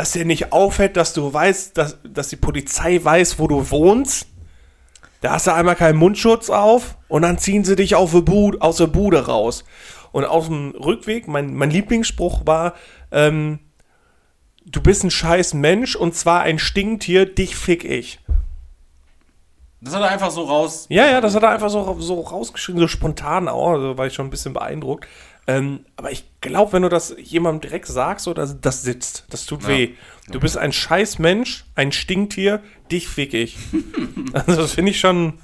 dass dir nicht auffällt, dass du weißt, dass, dass die Polizei weiß, wo du wohnst. Da hast du einmal keinen Mundschutz auf und dann ziehen sie dich auf Bude, aus der Bude raus. Und auf dem Rückweg, mein, mein Lieblingsspruch war, ähm, du bist ein scheiß Mensch und zwar ein Stinktier, dich fick ich. Das hat er einfach so raus. Ja, ja, das hat er einfach so, so rausgeschrieben, so spontan auch, also war ich schon ein bisschen beeindruckt. Ähm, aber ich glaube, wenn du das jemandem direkt sagst, so, das, das sitzt, das tut Ja. weh. Du bist ein scheiß Mensch, ein Stinktier, dich fick ich. also das finde ich schon...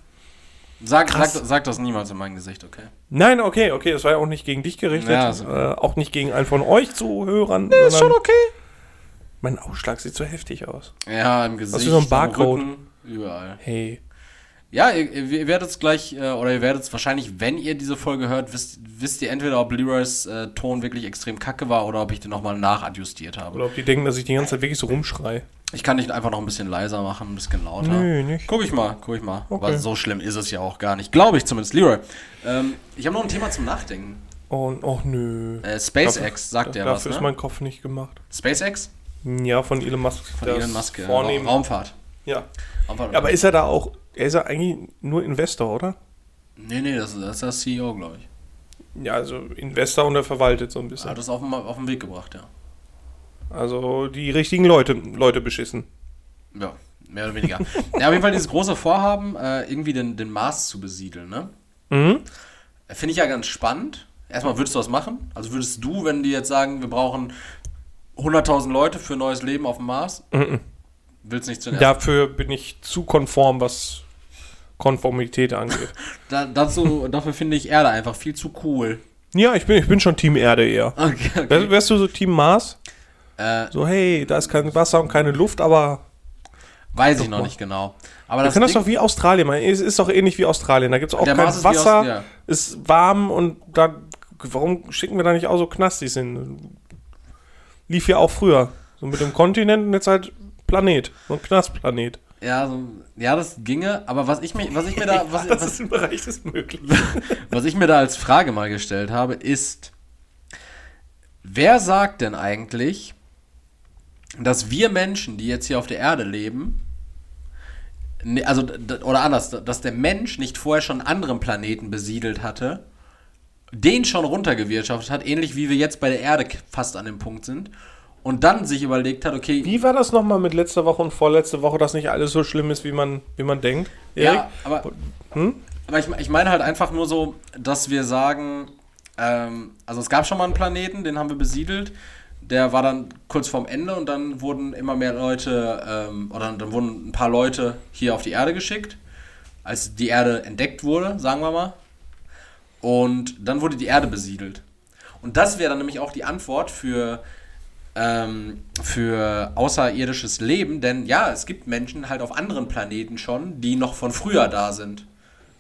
Sag, sag, sag das niemals in mein Gesicht, okay? Nein, okay, okay, das war ja auch nicht gegen dich gerichtet, Ja, so. äh, auch nicht gegen einen von euch Zuhörern. Ist schon okay. Mein Ausschlag sieht so heftig aus. Ja, im Gesicht. wie so ein am Barcode. Rücken, Überall. Hey. Ja, ihr, ihr werdet es gleich, äh, oder ihr werdet es wahrscheinlich, wenn ihr diese Folge hört, wisst, wisst ihr entweder, ob Leroys äh, Ton wirklich extrem kacke war oder ob ich den nochmal nachadjustiert habe. Oder ob die denken, dass ich die ganze Zeit wirklich so rumschrei. Ich kann dich einfach noch ein bisschen leiser machen, ein bisschen lauter. Nö, nicht. Guck ich mal, guck ich mal. Okay. Aber so schlimm ist es ja auch gar nicht. Glaube ich zumindest. Leroy, ähm, ich habe noch ein Thema zum Nachdenken. Und, oh nö. Äh, SpaceX, sagt da, der was, Dafür ist ne? mein Kopf nicht gemacht. SpaceX? Ja, von Elon Musk. Von Elon Musk, ja. Vornehm, Raumfahrt. Ja. Raumfahrt. Aber ist er da auch, er ist ja eigentlich nur Investor, oder? nee, nee, das, das ist der CEO, glaube ich. Ja, also Investor und er verwaltet so ein bisschen. Hat das auf den, auf den Weg gebracht, ja. Also die richtigen Leute, Leute beschissen. Ja, mehr oder weniger. ja, auf jeden Fall dieses große Vorhaben, äh, irgendwie den, den Mars zu besiedeln, ne? Mhm. Finde ich ja ganz spannend. Erstmal, würdest du das machen? Also würdest du, wenn die jetzt sagen, wir brauchen 100.000 Leute für neues Leben auf dem Mars? Mhm. Willst nicht zuerst? Dafür bin ich zu konform, was Konformität angeht. Da, dazu, dafür finde ich Erde einfach viel zu cool. ja, ich bin, ich bin schon Team Erde eher. Okay, Wär, okay. wärst du so Team Mars? Äh, So, hey, da ist kein Wasser und keine Luft, aber Weiß ich noch nicht genau. Aber Wir das können das Ding- doch wie Australien machen. Es ist doch ähnlich wie Australien. Da gibt es auch kein Mars ist Wasser, ja. ist warm und da. Warum schicken wir da nicht auch so Knastis hin? Lief ja auch früher. So mit dem Kontinent und jetzt halt Planet. So ein Knastplanet. ja, so, ja, das ginge. Aber was ich mir, was ich mir da, was, das was, ist im Bereich des Möglichen. was ich mir da als Frage mal gestellt habe, ist, wer sagt denn eigentlich, dass wir Menschen, die jetzt hier auf der Erde leben, ne- also oder anders, dass der Mensch nicht vorher schon einen anderen Planeten besiedelt hatte, den schon runtergewirtschaftet hat, ähnlich wie wir jetzt bei der Erde fast an dem Punkt sind, und dann sich überlegt hat, okay, Wie war das nochmal mit letzter Woche und vorletzte Woche, dass nicht alles so schlimm ist, wie man, wie man denkt? Ja, aber, Hm? aber ich, ich meine halt einfach nur so, dass wir sagen, ähm, also es gab schon mal einen Planeten, den haben wir besiedelt. Der war dann kurz vorm Ende und dann wurden immer mehr Leute, ähm, oder dann wurden ein paar Leute hier auf die Erde geschickt, als die Erde entdeckt wurde, sagen wir mal. Und dann wurde die Erde besiedelt. Und das wäre dann nämlich auch die Antwort für, ähm, für außerirdisches Leben, denn ja, es gibt Menschen halt auf anderen Planeten schon, die noch von früher da sind.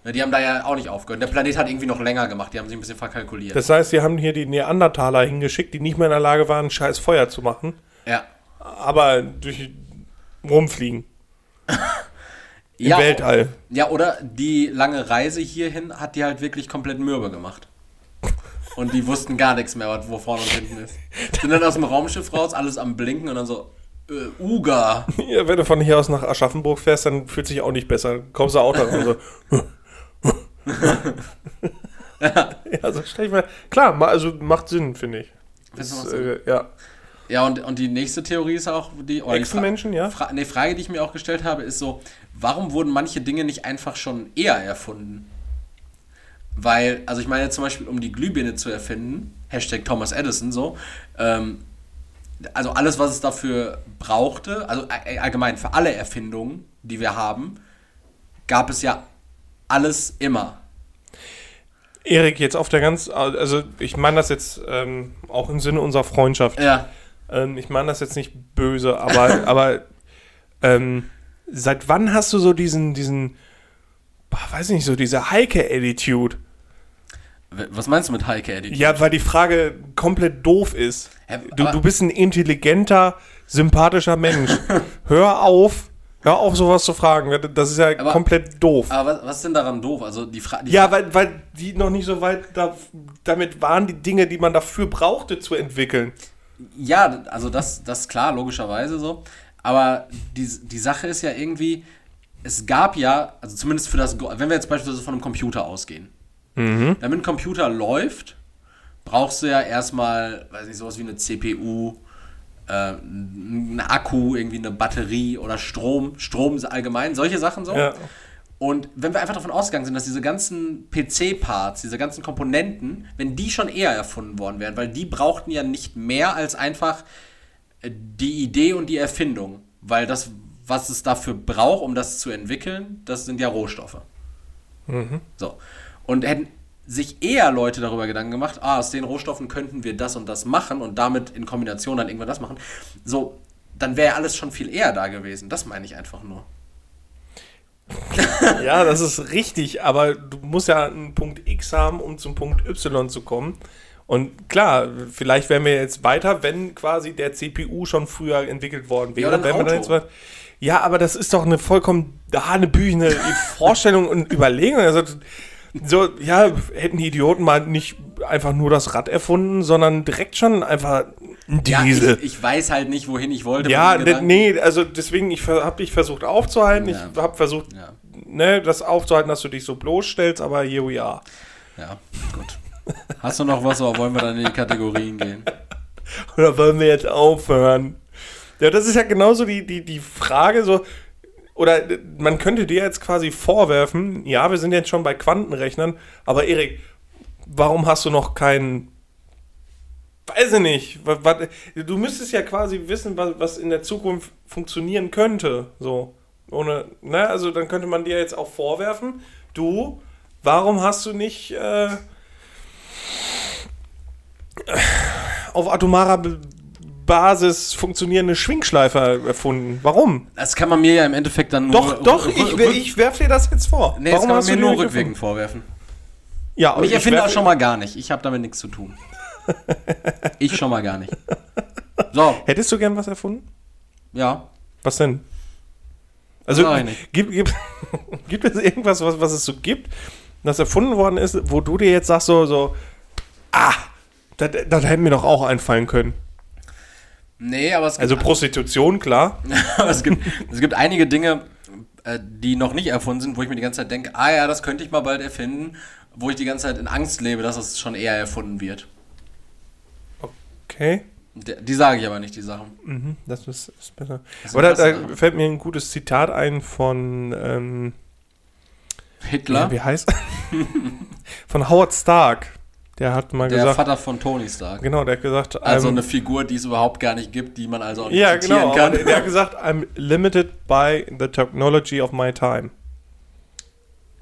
Ne, Die haben da ja auch nicht aufgehört. Der Planet hat irgendwie noch länger gemacht, die haben sich ein bisschen verkalkuliert. Das heißt, sie haben hier die Neandertaler hingeschickt, die nicht mehr in der Lage waren, scheiß Feuer zu machen, ja. aber durch rumfliegen im ja, Weltall. Ja, oder die lange Reise hierhin hat die halt wirklich komplett mürbe gemacht. Und die wussten gar nichts mehr, was- wo vorne und hinten ist. Sind dann aus dem Raumschiff raus, alles am Blinken und dann so, äh, Uga. Ja, wenn du von hier aus nach Aschaffenburg fährst, dann fühlt sich auch nicht besser. Kommst du auch da und so. ja, so stell ich mir. Klar, also macht Sinn, finde ich. Das, Sinn? äh, ja. Ja, und, und die nächste Theorie ist auch, die, Echsenmenschen, ja? Fra ne, Frage, die ich mir auch gestellt habe, ist so, warum wurden manche Dinge nicht einfach schon eher erfunden? Weil, also ich meine zum Beispiel, um die Glühbirne zu erfinden, Hashtag Thomas Edison so, ähm, also alles, was es dafür brauchte, also all- allgemein für alle Erfindungen, die wir haben, gab es ja alles immer. Erik, jetzt auf der ganz. Also, ich meine das jetzt ähm, auch im Sinne unserer Freundschaft. Ja, Ähm, ich meine das jetzt nicht böse, aber, aber ähm, seit wann hast du so diesen, diesen, weiß ich nicht, so diese Heike-Attitude? Was meinst du mit Heike Attitude? Ja, weil die Frage komplett doof ist. Du, du bist ein intelligenter, sympathischer Mensch. hör auf, hör auf, sowas zu fragen. Das ist ja Aber- komplett doof. Aber was, was ist denn daran doof? Also die Frage. Ja, weil, weil die noch nicht so weit da, damit waren, die Dinge, die man dafür brauchte, zu entwickeln. Ja, also das, das ist klar, logischerweise so. Aber die, die Sache ist ja irgendwie, es gab ja, also zumindest für das, wenn wir jetzt beispielsweise von einem Computer ausgehen, damit ein Computer läuft, brauchst du ja erstmal, weiß nicht, sowas wie eine CPU, äh, einen Akku, irgendwie eine Batterie oder Strom, Strom allgemein, solche Sachen so. Ja. Und wenn wir einfach davon ausgegangen sind, dass diese ganzen PC-Parts, diese ganzen Komponenten, wenn die schon eher erfunden worden wären, weil die brauchten ja nicht mehr als einfach äh, die Idee und die Erfindung. Weil das, was es dafür braucht, um das zu entwickeln, das sind ja Rohstoffe. So. Und hätten sich eher Leute darüber Gedanken gemacht, ah, aus den Rohstoffen könnten wir das und das machen und damit in Kombination dann irgendwann das machen. So, dann wäre ja alles schon viel eher da gewesen. Das meine ich einfach nur. Ja, das ist richtig, aber du musst ja einen Punkt X haben, um zum Punkt Y zu kommen. Und klar, vielleicht wären wir jetzt weiter, wenn quasi der CPU schon früher entwickelt worden wäre. oder ein Wären wir Auto. jetzt weit- ja, aber das ist doch eine vollkommen hanebüchene Vorstellung und Überlegung. Also, so, ja, hätten die Idioten mal nicht einfach nur das Rad erfunden, sondern direkt schon einfach ein Ja, Diesel. ich, ich weiß halt nicht, wohin ich wollte. Ja, ne, nee, also deswegen, ich habe dich versucht aufzuhalten. Ja. Ich habe versucht, Ja. ne, das aufzuhalten, dass du dich so bloßstellst, aber here we are. Ja, gut. Hast du noch was oder wollen wir dann in die Kategorien gehen? Oder wollen wir jetzt aufhören? Ja, das ist ja genauso die, die, die Frage, so, oder äh, man könnte dir jetzt quasi vorwerfen, ja, wir sind jetzt schon bei Quantenrechnern, aber Erik, warum hast du noch keinen, weiß ich nicht, du müsstest ja quasi wissen, was, in der Zukunft funktionieren könnte, so, ohne, ne, also dann könnte man dir jetzt auch vorwerfen, du, warum hast du nicht, äh, auf atomarer Basis funktionierende Schwingschleifer erfunden. Warum? Das kann man mir ja im Endeffekt dann Doch, nur. doch, rü- ich, ich werfe dir das jetzt vor. Nee, das kann man mir nur rückwirkend vorwerfen. Ja, aber Ich erfinde das schon mal gar nicht. Ich habe damit nichts zu tun. Ich schon mal gar nicht. So, Hättest du gern was erfunden? ja. Was denn? Also, gibt, gibt, gibt es irgendwas, was, was es so gibt, das erfunden worden ist, wo du dir jetzt sagst, so, so ah, das, das hätte mir doch auch einfallen können. Nee, aber es gibt, Also Prostitution, klar. aber es gibt, es gibt einige Dinge, äh, die noch nicht erfunden sind, wo ich mir die ganze Zeit denke, ah ja, das könnte ich mal bald erfinden, wo ich die ganze Zeit in Angst lebe, dass es schon eher erfunden wird. Okay. Die, die sage ich aber nicht, die Sachen. Mhm, das ist, ist besser. Das Aber da, fällt mir ein gutes Zitat ein von, ähm, Hitler, ja, wie heißt Von Howard Stark. Der hat mal der gesagt, Vater von Tony Stark. genau, der hat gesagt, Also eine Figur, die es überhaupt gar nicht gibt, die man also auch nicht ja, zitieren genau, kann. aber der hat gesagt, I'm limited by the technology of my time.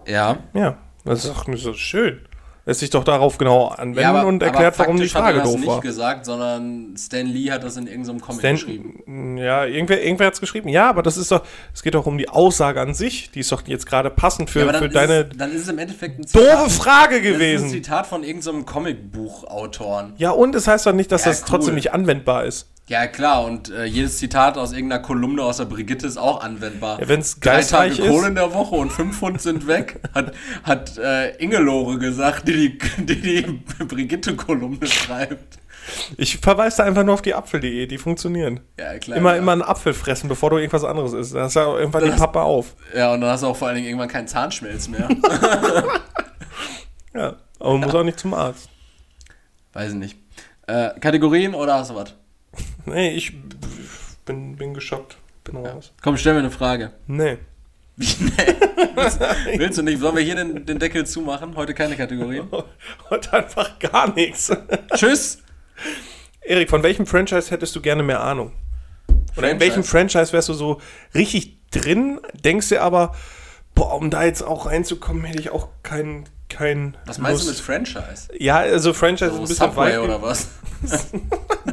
ja. Ja, das ist doch nicht so schön. Lässt sich doch darauf genau anwenden und erklärt, warum die faktisch hat Frage er das doof nicht war. gesagt, sondern Stan Lee hat das in irgendeinem Comic Stan- geschrieben. Ja, irgendwer, irgendwer hat es geschrieben. Ja, aber das ist doch, es geht doch um die Aussage an sich. Die ist doch jetzt gerade passend für, Ja, aber für deine es, dann ist es im Endeffekt ein doofe Frage Das ist ein gewesen. Zitat von irgendeinem Comicbuchautoren. Ja, und es heißt doch nicht, dass Ja, das trotzdem cool. nicht anwendbar ist. Ja, klar, und äh, jedes Zitat aus irgendeiner Kolumne aus der Brigitte ist auch anwendbar. Ja, wenn's Drei Tage Kohle ist. in der Woche und fünf Pfund sind weg, hat, hat äh, Ingelore gesagt, die die, die, die Brigitte-Kolumne schreibt. Ich verweise da einfach nur auf die Apfel.de, die funktionieren. Ja, klar. Immer, ja. immer einen Apfel fressen, bevor du irgendwas anderes isst. Da hast du ja irgendwann die Das- Pappe auf. Ja, und dann hast du auch vor allen Dingen irgendwann keinen Zahnschmelz mehr. Ja, aber man muss auch nicht zum Arzt. Weiß ich nicht. Äh, Kategorien oder hast du was? Nee, ich bin, bin geschockt. Bin raus. Komm, stell mir eine Frage. Nee. Nee. willst, willst du nicht? Sollen wir hier den, den Deckel zumachen? Heute keine Kategorien. Und einfach gar nichts. Tschüss. Erik, von welchem Franchise hättest du gerne mehr Ahnung? Oder in welchem Franchise wärst du so richtig drin, denkst dir aber, boah, um da jetzt auch reinzukommen, hätte ich auch keinen kein Was meinst du mit Lust. Franchise? Ja, also Franchise ist So ein bisschen Subway weit. oder was?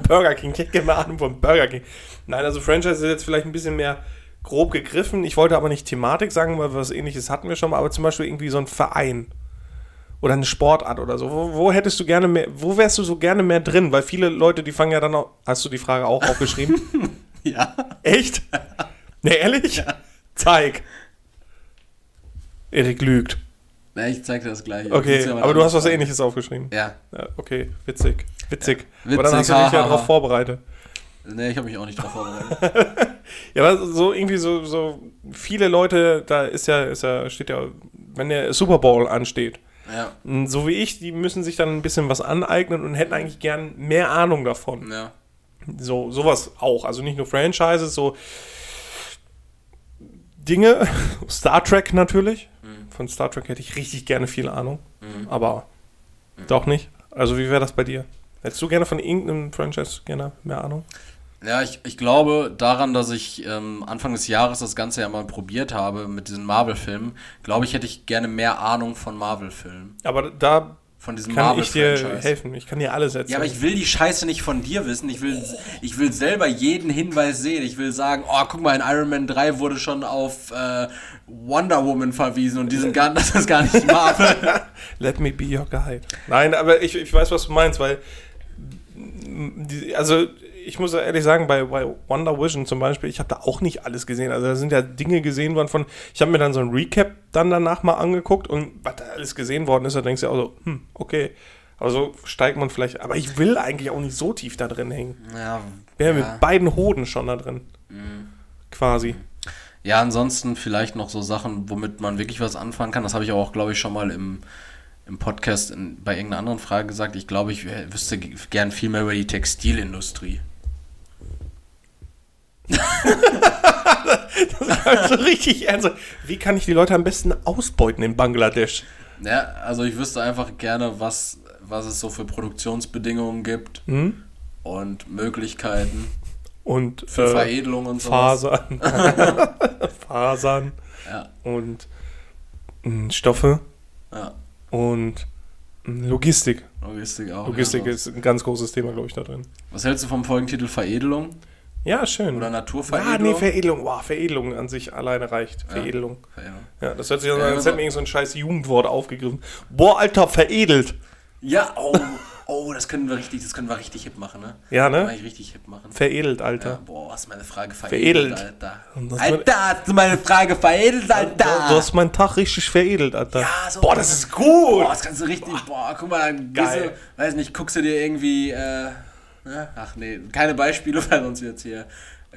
Burger King, ich hätte gerne Ahnung von Burger King. Nein, also Franchise ist jetzt vielleicht ein bisschen mehr grob gegriffen. Ich wollte aber nicht Thematik sagen, weil was ähnliches hatten wir schon mal, aber zum Beispiel irgendwie so ein Verein oder eine Sportart oder so. Wo, wo hättest du gerne mehr, wo wärst du so gerne mehr drin? Weil viele Leute, die fangen ja dann auch, hast du die Frage auch aufgeschrieben? Ja. Echt? Ne, ehrlich? Zeig. Erik lügt. Na, ich zeig dir das gleich. Okay, ja aber du hast was ähnliches aufgeschrieben. fragen? Ja, okay, witzig. Witzig. Ja, aber dann hast witzig, du dich ja darauf vorbereitet. Ja. Nee, ich habe mich auch nicht drauf vorbereitet. Ja, aber so irgendwie so, so viele Leute, da ist ja, ist ja, steht ja, wenn der Super Bowl ansteht, ja. so wie ich, die müssen sich dann ein bisschen was aneignen und hätten eigentlich gern mehr Ahnung davon. Ja. So, sowas auch. Also nicht nur Franchises, so Dinge. Star Trek natürlich. Von Star Trek hätte ich richtig gerne viel Ahnung. Aber doch nicht. Also wie wäre das bei dir? Hättest du gerne von irgendeinem Franchise gerne mehr Ahnung? Ja, ich, ich glaube daran, dass ich ähm, Anfang des Jahres das Ganze ja mal probiert habe mit diesen Marvel-Filmen, glaube ich, hätte ich gerne mehr Ahnung von Marvel-Filmen. Aber da Von diesem kann ich dir Marvel-Franchise. helfen. Ich kann dir alles erzählen. Ja, aber ich will die Scheiße nicht von dir wissen. Ich will, ich will selber jeden Hinweis sehen. Ich will sagen, oh, guck mal, in Iron Man 3 wurde schon auf äh, Wonder Woman verwiesen und die sind gar, das ist gar nicht Marvel. Let me be your guide. Nein, aber ich, ich weiß, was du meinst, weil die, also ich muss ehrlich sagen, bei, bei Wonder Vision zum Beispiel, ich habe da auch nicht alles gesehen. Also da sind ja Dinge gesehen worden von, ich habe mir dann so ein Recap dann danach mal angeguckt und was da alles gesehen worden ist, da denkst du ja auch so, hm, okay. Aber so steigt man vielleicht, aber ich will eigentlich auch nicht so tief da drin hängen. ja, Bin ja mit beiden Hoden schon da drin. Quasi. ja, ansonsten vielleicht noch so Sachen, womit man wirklich was anfangen kann. Das habe ich auch, glaube ich, schon mal im, im Podcast in, bei irgendeiner anderen Frage gesagt. Ich glaube, ich wüsste gern viel mehr über die Textilindustrie. Also richtig ernst. Wie kann ich die Leute am besten ausbeuten in Bangladesch? Ja, also ich wüsste einfach gerne, was, was es so für Produktionsbedingungen gibt Hm? und Möglichkeiten Und für äh, Veredelung und sowas. Fasern. Fasern Ja, und mh, Stoffe ja. und Logistik. Logistik auch. Logistik ja, ist ein ganz großes Thema, glaube ich, da drin. Was hältst du vom Folgentitel Veredelung Ja, schön. oder ah, Naturveredelung? nee, Veredelung. Boah, Veredelung an sich alleine reicht. Ja. Veredelung. Veredelung. Ja, das hört sich an, Ja, als hätten wir irgend so ein scheiß Jugendwort aufgegriffen. Boah, Alter, veredelt. Ja, oh, oh, das können wir richtig, das können wir richtig hip machen, ne? Ja, Kann ne? ich richtig hip machen. Veredelt, Ja, Alter. boah, ist meine Frage Veredelt. veredelt, Alter. Das Alter, hast du meine Frage veredelt, Alter? Du, du hast meinen Tag richtig veredelt, Alter. Ja, so. Boah, das ist gut. Boah, das kannst du richtig, boah, guck mal, dann Geil. du, weiß nicht, guckst du dir irgendwie, äh, ach nee, keine Beispiele, weil sonst jetzt hier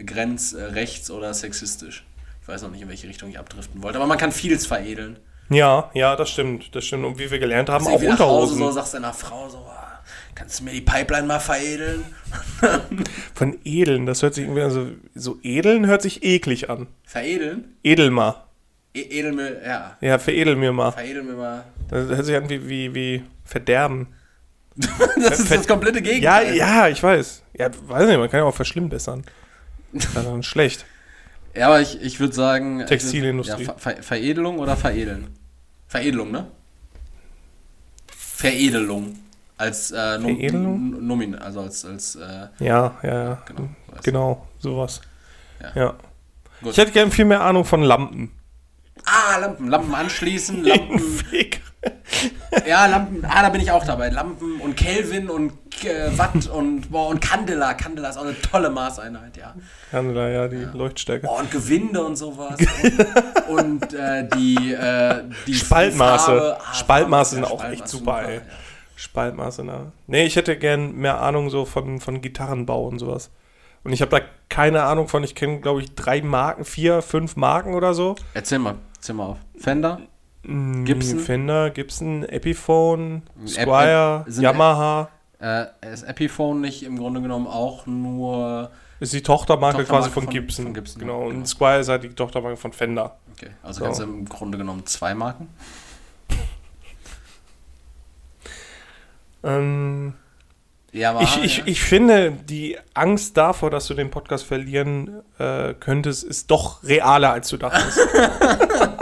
grenz, äh, oder sexistisch. Ich weiß noch nicht, in welche Richtung ich abdriften wollte, aber man kann vieles veredeln. Ja, ja, das stimmt. Das stimmt. Und wie wir gelernt haben, auch Irgendwie nach Hause Unterhosen. so, sagst deiner Frau so, ah, kannst du mir die Pipeline mal veredeln? Von edeln, das hört sich irgendwie so, so edeln hört sich eklig an. Veredeln? Edel mal. E edel mir, ja, Ja, veredel mir mal. veredel mir mal. Das hört sich an wie, wie, wie verderben. Das ist das komplette Ja, Gegenteil. ja, ich weiß. Ja, weiß nicht, man kann ja auch verschlimmbessern. Das ist dann schlecht. Ja, aber ich, ich würde sagen. Textilindustrie. Ja, Ver Ver Veredelung oder Veredeln? Veredelung, ne? Veredelung. Als äh, Nom Veredelung? Nomin, also als, als äh, Ja, ja, ja. Genau. Genau, sowas. Ja. Ja. Gut. Ich hätte gern viel mehr Ahnung von Lampen. Ah, Lampen, Lampen anschließen, Lampen. Ja, Lampen, ah, da bin ich auch dabei. Lampen und Kelvin und äh, Watt und boah, und Candela. Candela ist auch eine tolle Maßeinheit, ja. Candela, ja, die Leuchtstärke. Oh, und Gewinde und sowas. und äh, die, äh, die Spaltmaße. Farbe. Ah, Spaltmaße sind ja, auch Spaltmaße, echt super, ey. ja. Spaltmaße, ne? Nee, ich hätte gern mehr Ahnung so von, von Gitarrenbau und sowas. Und ich habe da keine Ahnung von. Ich kenne, glaube ich, drei Marken, vier, fünf Marken oder so. Erzähl mal, erzähl mal auf. Fender? Mm, Gibson? Fender, Gibson, Epiphone, Ep- Squire, Ep- Yamaha. Äh, ist Epiphone nicht im Grunde genommen auch nur. Ist die Tochtermarke, Tochtermarke quasi von, von- Gibson. von Gibson, genau. ja, Und genau. Squire ist halt die Tochtermarke von Fender. Okay, also So. ganz im Grunde genommen zwei Marken. Ähm, Ja, ich, ich, ich finde, die Angst davor, dass du den Podcast verlieren äh, könntest, ist doch realer, als du dachtest.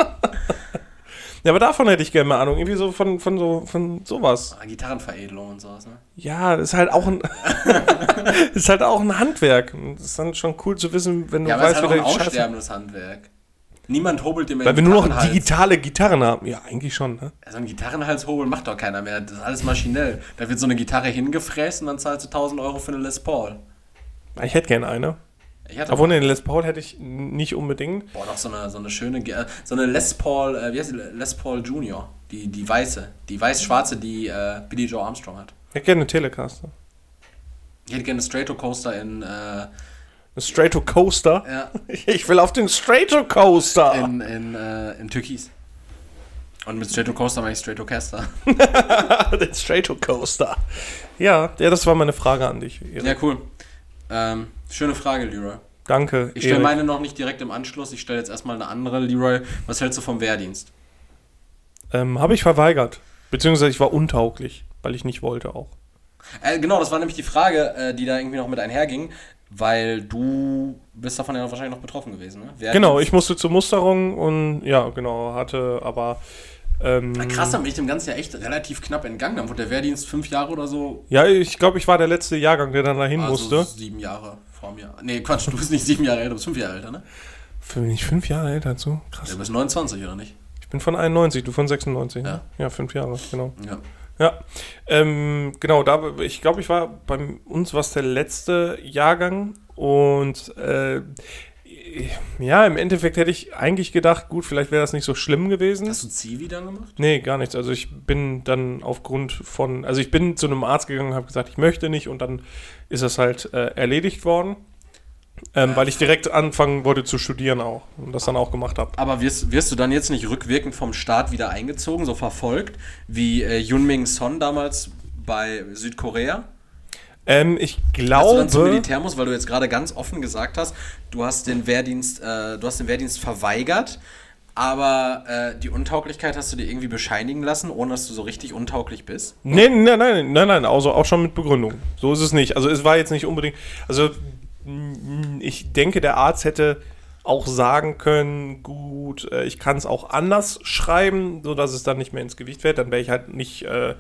ja, aber davon hätte ich gerne mal Ahnung. Irgendwie so von, von, so, von sowas. Ah, Gitarrenveredelung und sowas, ne? Ja, das ist halt auch ein, ist halt auch ein Handwerk. Und Das ist dann schon cool zu wissen, wenn du Ja, aber es ist weißt, halt auch ein aussterbendes Handwerk. Niemand hobelt dir mehr Weil wir nur noch digitale Gitarren haben. Ja, eigentlich schon, ne? So ein Gitarrenhals hobeln macht doch keiner mehr. Das ist alles maschinell. Da wird so eine Gitarre hingefräst und dann zahlst du 1000 Euro für eine Les Paul. Ich hätte gerne eine. Obwohl, eine Les Paul hätte ich nicht unbedingt. Boah, noch so eine, so eine schöne, äh, so eine Les Paul, äh, wie heißt die? Les Paul Junior. Die, die weiße. Die weiß-schwarze, die äh, Billy Joe Armstrong hat. Ich hätte gerne eine Telecaster. Ich hätte gerne eine Stratocaster in, äh, Eine Stratocoaster. ja, Ich will auf den Stratocoaster. in, in, äh, in Türkis. Und mit Stratocaster meine ich Stratocaster. den Stratocoaster. Ja, ja, das war meine Frage an dich. Erik. Ja, cool. Ähm, schöne Frage, Leroy. Danke. Ich stelle meine noch nicht direkt im Anschluss. Ich stelle jetzt erstmal eine andere. Leroy, was hältst du vom Wehrdienst? Ähm, Habe ich verweigert. Beziehungsweise ich war untauglich, weil ich nicht wollte auch. Äh, genau, das war nämlich die Frage, äh, die da irgendwie noch mit einherging, weil du bist davon ja wahrscheinlich noch betroffen gewesen, ne? Genau, ich musste zur Musterung und ja, genau, hatte aber. Ähm, Na, krass, dann bin ich dem Ganzen ja echt relativ knapp entgangen. Dann wurde der Wehrdienst fünf Jahre oder so. Ja, ich glaube, ich war der letzte Jahrgang, der dann dahin also musste. sieben Jahre vor mir. Nee, Quatsch, du bist nicht sieben Jahre älter, du bist fünf Jahre älter, ne? Bin ich fünf Jahre älter dazu? Ja, Krass. du bist 29, oder nicht? Ich bin von 91, du von 96. Ja. Ja, ja fünf Jahre, genau. Ja. Ja, ähm, genau, da, ich glaube, ich war bei uns was der letzte Jahrgang und äh, ja, im Endeffekt hätte ich eigentlich gedacht, gut, vielleicht wäre das nicht so schlimm gewesen. Hast du Zivi dann gemacht? Nee, gar nichts. Also ich bin dann aufgrund von, also ich bin zu einem Arzt gegangen und habe gesagt, ich möchte nicht und dann ist das halt äh, erledigt worden, ähm, weil ich direkt anfangen wollte zu studieren auch und das dann auch gemacht habe. Aber wirst, wirst du dann jetzt nicht rückwirkend vom Staat wieder eingezogen, so verfolgt, wie äh, Yunming Son damals bei Südkorea? Ähm, ich Dass du dann zum glaube, Militär musst, weil du jetzt gerade ganz offen gesagt hast, du hast den Wehrdienst, äh, du hast den Wehrdienst verweigert, aber äh, die Untauglichkeit hast du dir irgendwie bescheinigen lassen, ohne dass du so richtig untauglich bist. nee, nein, nein, nein, nein, also auch schon mit Begründung. So ist es nicht. Also es war jetzt nicht unbedingt, also ich denke, der Arzt hätte auch sagen können, gut, äh, ich kann es auch anders schreiben, so dass es dann nicht mehr ins Gewicht fällt. Dann wäre ich halt nicht äh,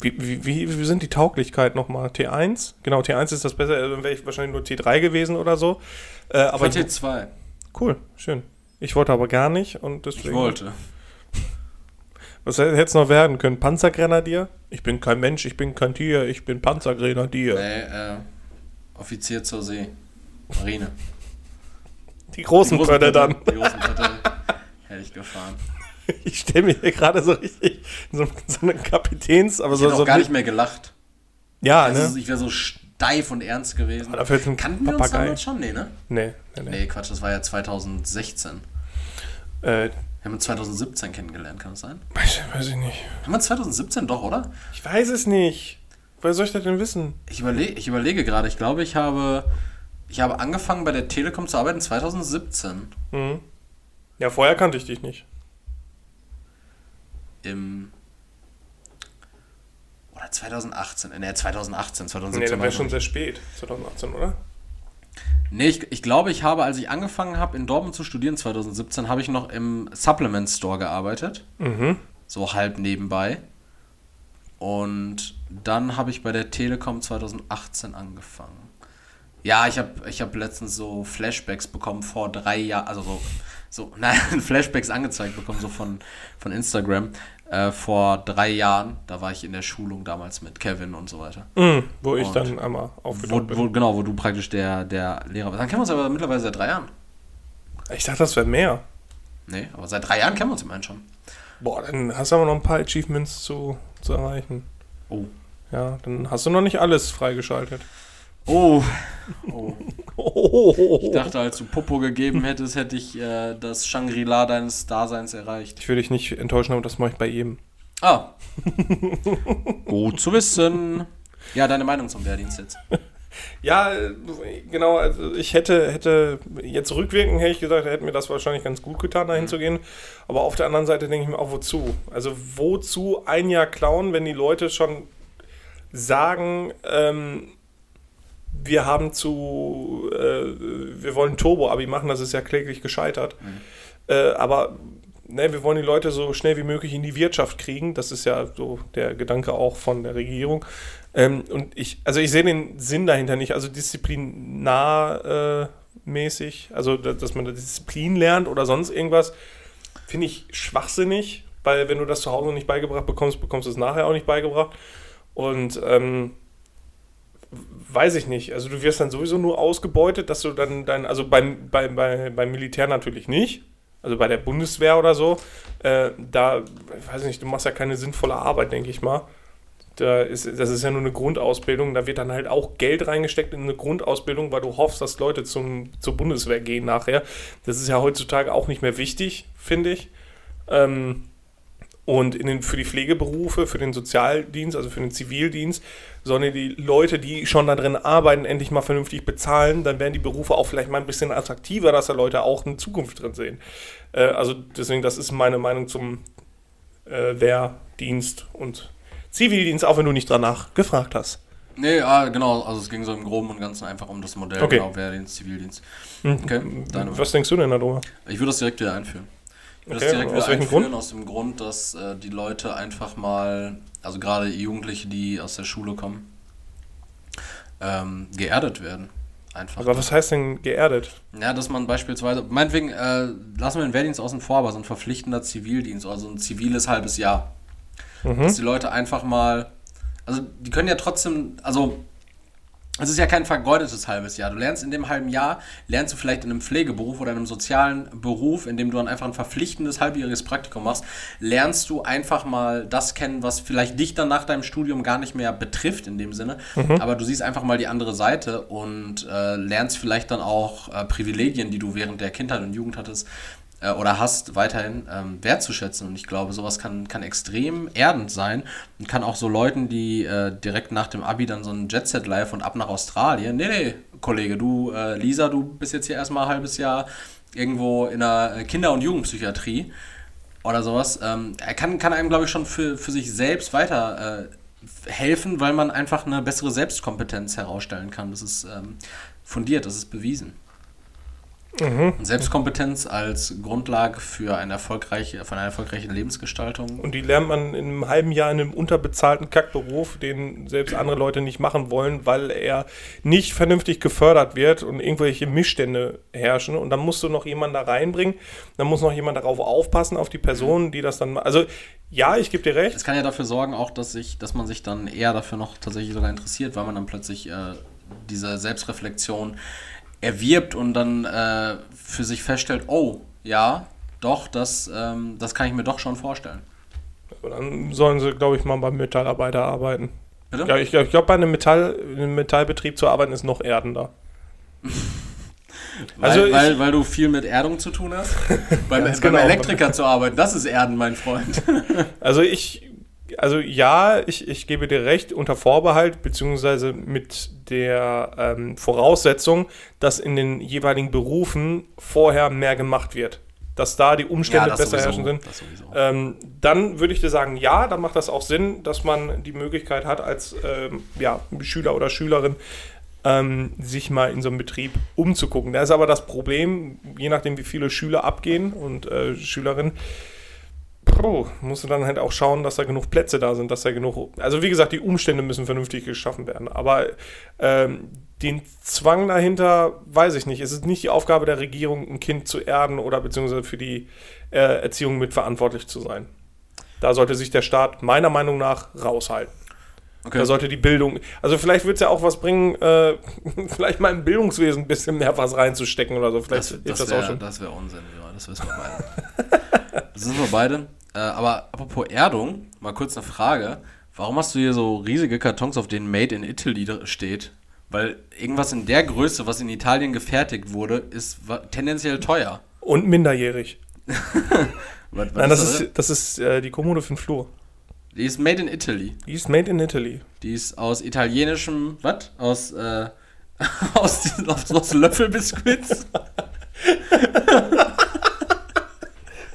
Wie, wie, wie, sind die Tauglichkeit nochmal? T1? Genau, T1 ist das besser, also dann wäre ich wahrscheinlich nur T3 gewesen oder so. Äh, aber Ich war T2. cool, schön. Ich wollte aber gar nicht und deswegen. Ich wollte. Was hätte es noch werden können? Panzergrenadier? Ich bin kein Mensch, ich bin kein Tier, ich bin Panzergrenadier. Nee, äh, Offizier zur See. Marine. Die großen Pötte dann. Die großen Pötte hätte ich gefahren. Ich stelle mir hier gerade so richtig so, so einen Kapitäns, aber Ich so. hätte so auch gar nicht mehr gelacht. Ja, Also, ne? Ich wäre so steif und ernst gewesen. Aber dafür Kannten wir uns damals schon? Nee, ne? Nee, nee, nee. Nee, Quatsch, das war ja 2016. Äh, Wir haben uns 2017 kennengelernt, kann das sein? weiß, weiß ich nicht. Haben wir 2017 doch, oder? Ich weiß es nicht. Woher soll ich das denn wissen? Ich, überle ich überlege gerade, ich glaube, ich habe, ich habe angefangen bei der Telekom zu arbeiten 2017. Mhm. Ja, vorher kannte ich dich nicht. Im. Oder 2018. Ne, 2018, 2017. Nee, war wäre schon sehr spät. 2018, oder? Nee, ich, ich glaube, ich habe, als ich angefangen habe, in Dortmund zu studieren, 2017, habe ich noch im Supplement Store gearbeitet. Mhm. So halb nebenbei. Und dann habe ich bei der Telekom 2018 angefangen. Ja, ich habe ich hab letztens so Flashbacks bekommen vor drei Jahren, also so, so nein, Flashbacks angezeigt bekommen, so von, von Instagram. Äh, vor drei Jahren, da war ich in der Schulung damals mit Kevin und so weiter. Mhm, wo ich Und dann einmal aufgetaucht bin. wo, genau, wo du praktisch der, der Lehrer warst. Dann kennen wir uns aber mittlerweile seit drei Jahren. Ich dachte, das wäre mehr. Nee, aber seit drei Jahren kennen wir uns immerhin schon. Boah, dann hast du aber noch ein paar Achievements zu, zu erreichen. Oh. Ja, dann hast du noch nicht alles freigeschaltet. Oh. oh. Oh. Ich dachte, als du Popo gegeben hättest, hätte ich äh, das Shangri-La deines Daseins erreicht. Ich will dich nicht enttäuschen, aber das mache ich bei jedem. Ah. Gut zu wissen. Ja, deine Meinung zum Wehrdienst jetzt. Ja, genau, also ich hätte, hätte jetzt rückwirkend, hätte ich gesagt, hätte mir das wahrscheinlich ganz gut getan, dahin zu gehen. Aber auf der anderen Seite denke ich mir auch, wozu? Also wozu ein Jahr klauen, wenn die Leute schon sagen, ähm, wir haben zu, äh, wir wollen Turbo-Abi machen, das ist ja kläglich gescheitert. Äh, aber ne, wir wollen die Leute so schnell wie möglich in die Wirtschaft kriegen. Das ist ja so der Gedanke auch von der Regierung. Ähm, und ich, also ich sehe den Sinn dahinter nicht. Also disziplinar äh, mäßig, also da- dass man da Disziplin lernt oder sonst irgendwas, finde ich schwachsinnig, weil wenn du das zu Hause nicht beigebracht bekommst, bekommst du es nachher auch nicht beigebracht. Und ähm, weiß ich nicht. Also du wirst dann sowieso nur ausgebeutet, dass du dann dein, also beim, beim, bei, beim Militär natürlich nicht. Also bei der Bundeswehr oder so, äh, da, weiß ich nicht, du machst ja keine sinnvolle Arbeit, denke ich mal. Da ist, das ist ja nur eine Grundausbildung, da wird dann halt auch Geld reingesteckt in eine Grundausbildung, weil du hoffst, dass Leute zum, zur Bundeswehr gehen nachher. Das ist ja heutzutage auch nicht mehr wichtig, finde ich. Ähm, und in den, für die Pflegeberufe, für den Sozialdienst, also für den Zivildienst, sollen die Leute, die schon da drin arbeiten, endlich mal vernünftig bezahlen. Dann werden die Berufe auch vielleicht mal ein bisschen attraktiver, dass da Leute auch eine Zukunft drin sehen. Äh, also deswegen, das ist meine Meinung zum äh, Wehrdienst und Zivildienst, auch wenn du nicht danach gefragt hast. Nee, ah, genau, also es ging so im Groben und Ganzen einfach um das Modell, Okay. genau, Wehrdienst, Zivildienst. Okay, deine Was denkst du denn darüber? Ich würde das direkt wieder einführen. Würde Okay, das direkt aus wieder welchem einführen, Grund? aus dem Grund, dass äh, die Leute einfach mal, also gerade Jugendliche, die aus der Schule kommen, ähm, geerdet werden. Einfach. Aber was heißt denn geerdet? Ja, dass man beispielsweise, meinetwegen, äh, lassen wir den Wehrdienst außen vor, aber so ein verpflichtender Zivildienst, also ein ziviles halbes Jahr. Mhm. Dass die Leute einfach mal, also die können ja trotzdem, also es ist ja kein vergeudetes halbes Jahr. Du lernst in dem halben Jahr, lernst du vielleicht in einem Pflegeberuf oder in einem sozialen Beruf, in dem du dann einfach ein verpflichtendes halbjähriges Praktikum machst, lernst du einfach mal das kennen, was vielleicht dich dann nach deinem Studium gar nicht mehr betrifft in dem Sinne. Aber du siehst einfach mal die andere Seite und äh, lernst vielleicht dann auch äh, Privilegien, die du während der Kindheit und Jugend hattest, äh, oder hast, weiterhin ähm, wertzuschätzen. Und ich glaube, sowas kann, kann extrem erdend sein und kann auch so Leuten, die äh, direkt nach dem Abi dann so ein Jet-Set live und ab nach Australien, nee, nee, Kollege, du, äh, Lisa, du bist jetzt hier erstmal ein halbes Jahr irgendwo in der Kinder- und Jugendpsychiatrie oder sowas, ähm, kann, kann einem, glaube ich, schon für, für sich selbst weiter äh, helfen, weil man einfach eine bessere Selbstkompetenz herausstellen kann. Das ist ähm, fundiert, das ist bewiesen. Mhm. Selbstkompetenz als Grundlage für eine erfolgreiche, für eine erfolgreiche Lebensgestaltung. Und die lernt man in einem halben Jahr in einem unterbezahlten Kackberuf, den selbst andere Leute nicht machen wollen, weil er nicht vernünftig gefördert wird und irgendwelche Missstände herrschen. Und dann musst du noch jemanden da reinbringen, dann muss noch jemand darauf aufpassen, auf die Personen, die das dann. Also ja, ich gebe dir recht. Es kann ja dafür sorgen, auch, dass, sich, dass man sich dann eher dafür noch tatsächlich sogar interessiert, weil man dann plötzlich äh, diese Selbstreflexion erwirbt und dann äh, für sich feststellt, oh, ja, doch, das, ähm, das kann ich mir doch schon vorstellen. Dann sollen sie, glaube ich, mal beim Metallarbeiter arbeiten. Bitte? Ja, ich, ich glaube, bei einem, Metall, einem Metallbetrieb zu arbeiten ist noch erdender. weil, also weil, weil du viel mit Erdung zu tun hast? beim, beim genau. Elektriker zu arbeiten, das ist Erden, mein Freund. also ich also ja, ich, ich gebe dir recht, unter Vorbehalt, beziehungsweise mit der ähm, Voraussetzung, dass in den jeweiligen Berufen vorher mehr gemacht wird. Dass da die Umstände ja, besser sowieso, herrschen sind. Ähm, dann würde ich dir sagen, ja, dann macht das auch Sinn, dass man die Möglichkeit hat, als ähm, ja, Schüler oder Schülerin ähm, sich mal in so einem Betrieb umzugucken. Da ist aber das Problem, je nachdem, wie viele Schüler abgehen und äh, Schülerinnen, oh, musst du dann halt auch schauen, dass da genug Plätze da sind, dass da genug. Also wie gesagt, die Umstände müssen vernünftig geschaffen werden. Aber ähm, den Zwang dahinter, weiß ich nicht. Es ist nicht die Aufgabe der Regierung, ein Kind zu erden oder beziehungsweise für die äh, Erziehung mitverantwortlich zu sein. Da sollte sich der Staat meiner Meinung nach raushalten. Okay. Da sollte die Bildung, also vielleicht wird es ja auch was bringen, äh, vielleicht mal im Bildungswesen ein bisschen mehr was reinzustecken oder so. Vielleicht das, das, wär, das wäre Unsinn, ja, das wissen wir beide. das wissen wir beide. Äh, aber apropos Erdung, mal kurz eine Frage. Warum hast du hier so riesige Kartons, auf denen Made in Italy steht? Weil irgendwas in der Größe, was in Italien gefertigt wurde, ist tendenziell teuer. Und minderjährig. was, was Nein, das ist, das ist äh, die Kommode für den Flur. Die ist made in Italy. Die ist made in Italy. Die ist aus italienischem, was? Aus, äh, aus, aus, aus Löffelbiskuits.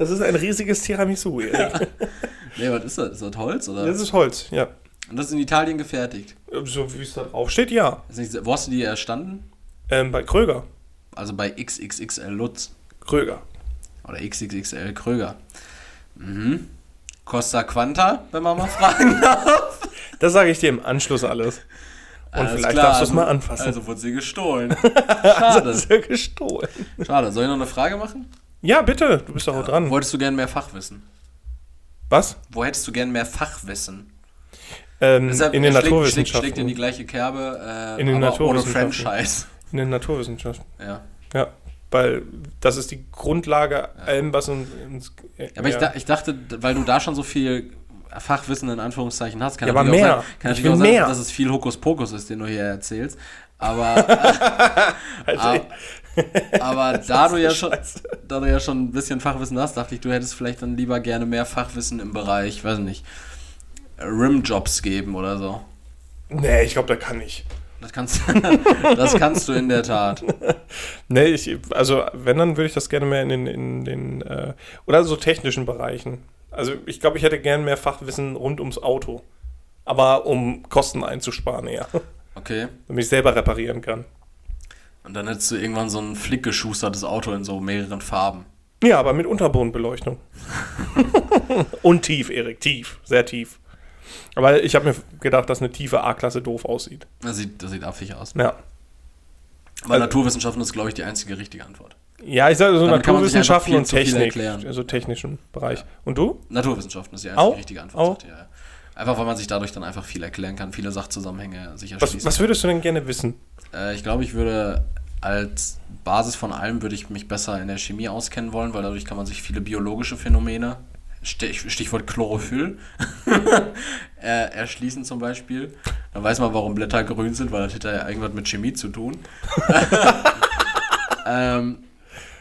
Das ist ein riesiges Tiramisu. Ja. nee, was ist das? Ist das Holz? Oder? Das ist Holz, ja. Und das ist in Italien gefertigt? So wie es da drauf steht, ja. Nicht, wo hast du die erstanden? Ähm, bei Kröger. Also bei XXXL Lutz. Kröger. Oder XXXL Kröger. Mhm. Costa Quanta, wenn man mal fragen darf. Das sage ich dir im Anschluss alles. Und alles vielleicht klar, darfst du es also, mal anfassen. Also wurde sie gestohlen. Schade. also sie gestohlen. Schade. Soll ich noch eine Frage machen? Ja, bitte, du bist doch auch dran. Wolltest du gern mehr Fachwissen? Was? Wo hättest du gern mehr Fachwissen? Ähm, Deshalb, in den schlägt, Naturwissenschaften. Schlägt, schlägt in die gleiche Kerbe, äh, in den Naturwissenschaften. ohne Franchise. In den Naturwissenschaften. Ja. Ja, weil das ist die Grundlage ja. allem, was uns... Ja, aber ja. Ich, ich dachte, weil du da schon so viel Fachwissen in Anführungszeichen hast, kann ja, aber mehr. Sein, kann ich will mehr. Sein, dass es viel Hokuspokus ist, den du hier erzählst. Aber, also, aber, aber da, du ja schon, da du ja schon ein bisschen Fachwissen hast, dachte ich, du hättest vielleicht dann lieber gerne mehr Fachwissen im Bereich, weiß nicht, Rimjobs geben oder so. Nee, ich glaube, da kann ich. Das kannst, das kannst du in der Tat. Nee, ich, also wenn, dann würde ich das gerne mehr in den, in den äh, oder so technischen Bereichen. Also ich glaube, ich hätte gerne mehr Fachwissen rund ums Auto. Aber um Kosten einzusparen eher. Okay. Damit ich selber reparieren kann. Und dann hättest du irgendwann so ein flickgeschustertes Auto in so mehreren Farben. Ja, aber mit Unterbodenbeleuchtung. Und tief, Erik, tief, sehr tief. Aber ich habe mir gedacht, dass eine tiefe A-Klasse doof aussieht. Das sieht, das sieht affig aus. Ja. Weil also, Naturwissenschaften ist, glaube ich, die einzige richtige Antwort. Ja, ich sage so Damit Naturwissenschaften und Technik. Also technischen Bereich. Ja. Und du? Naturwissenschaften ist die einzige Auch? richtige Antwort. Auch? Ja. Einfach weil man sich dadurch dann einfach viel erklären kann, viele Sachzusammenhänge sich erschließen was, was würdest du denn gerne wissen? Äh, ich glaube, ich würde als Basis von allem würde ich mich besser in der Chemie auskennen wollen, weil dadurch kann man sich viele biologische Phänomene, Stichwort Chlorophyll, erschließen zum Beispiel. Dann weiß man, warum Blätter grün sind, weil das hätte ja irgendwas mit Chemie zu tun. ähm,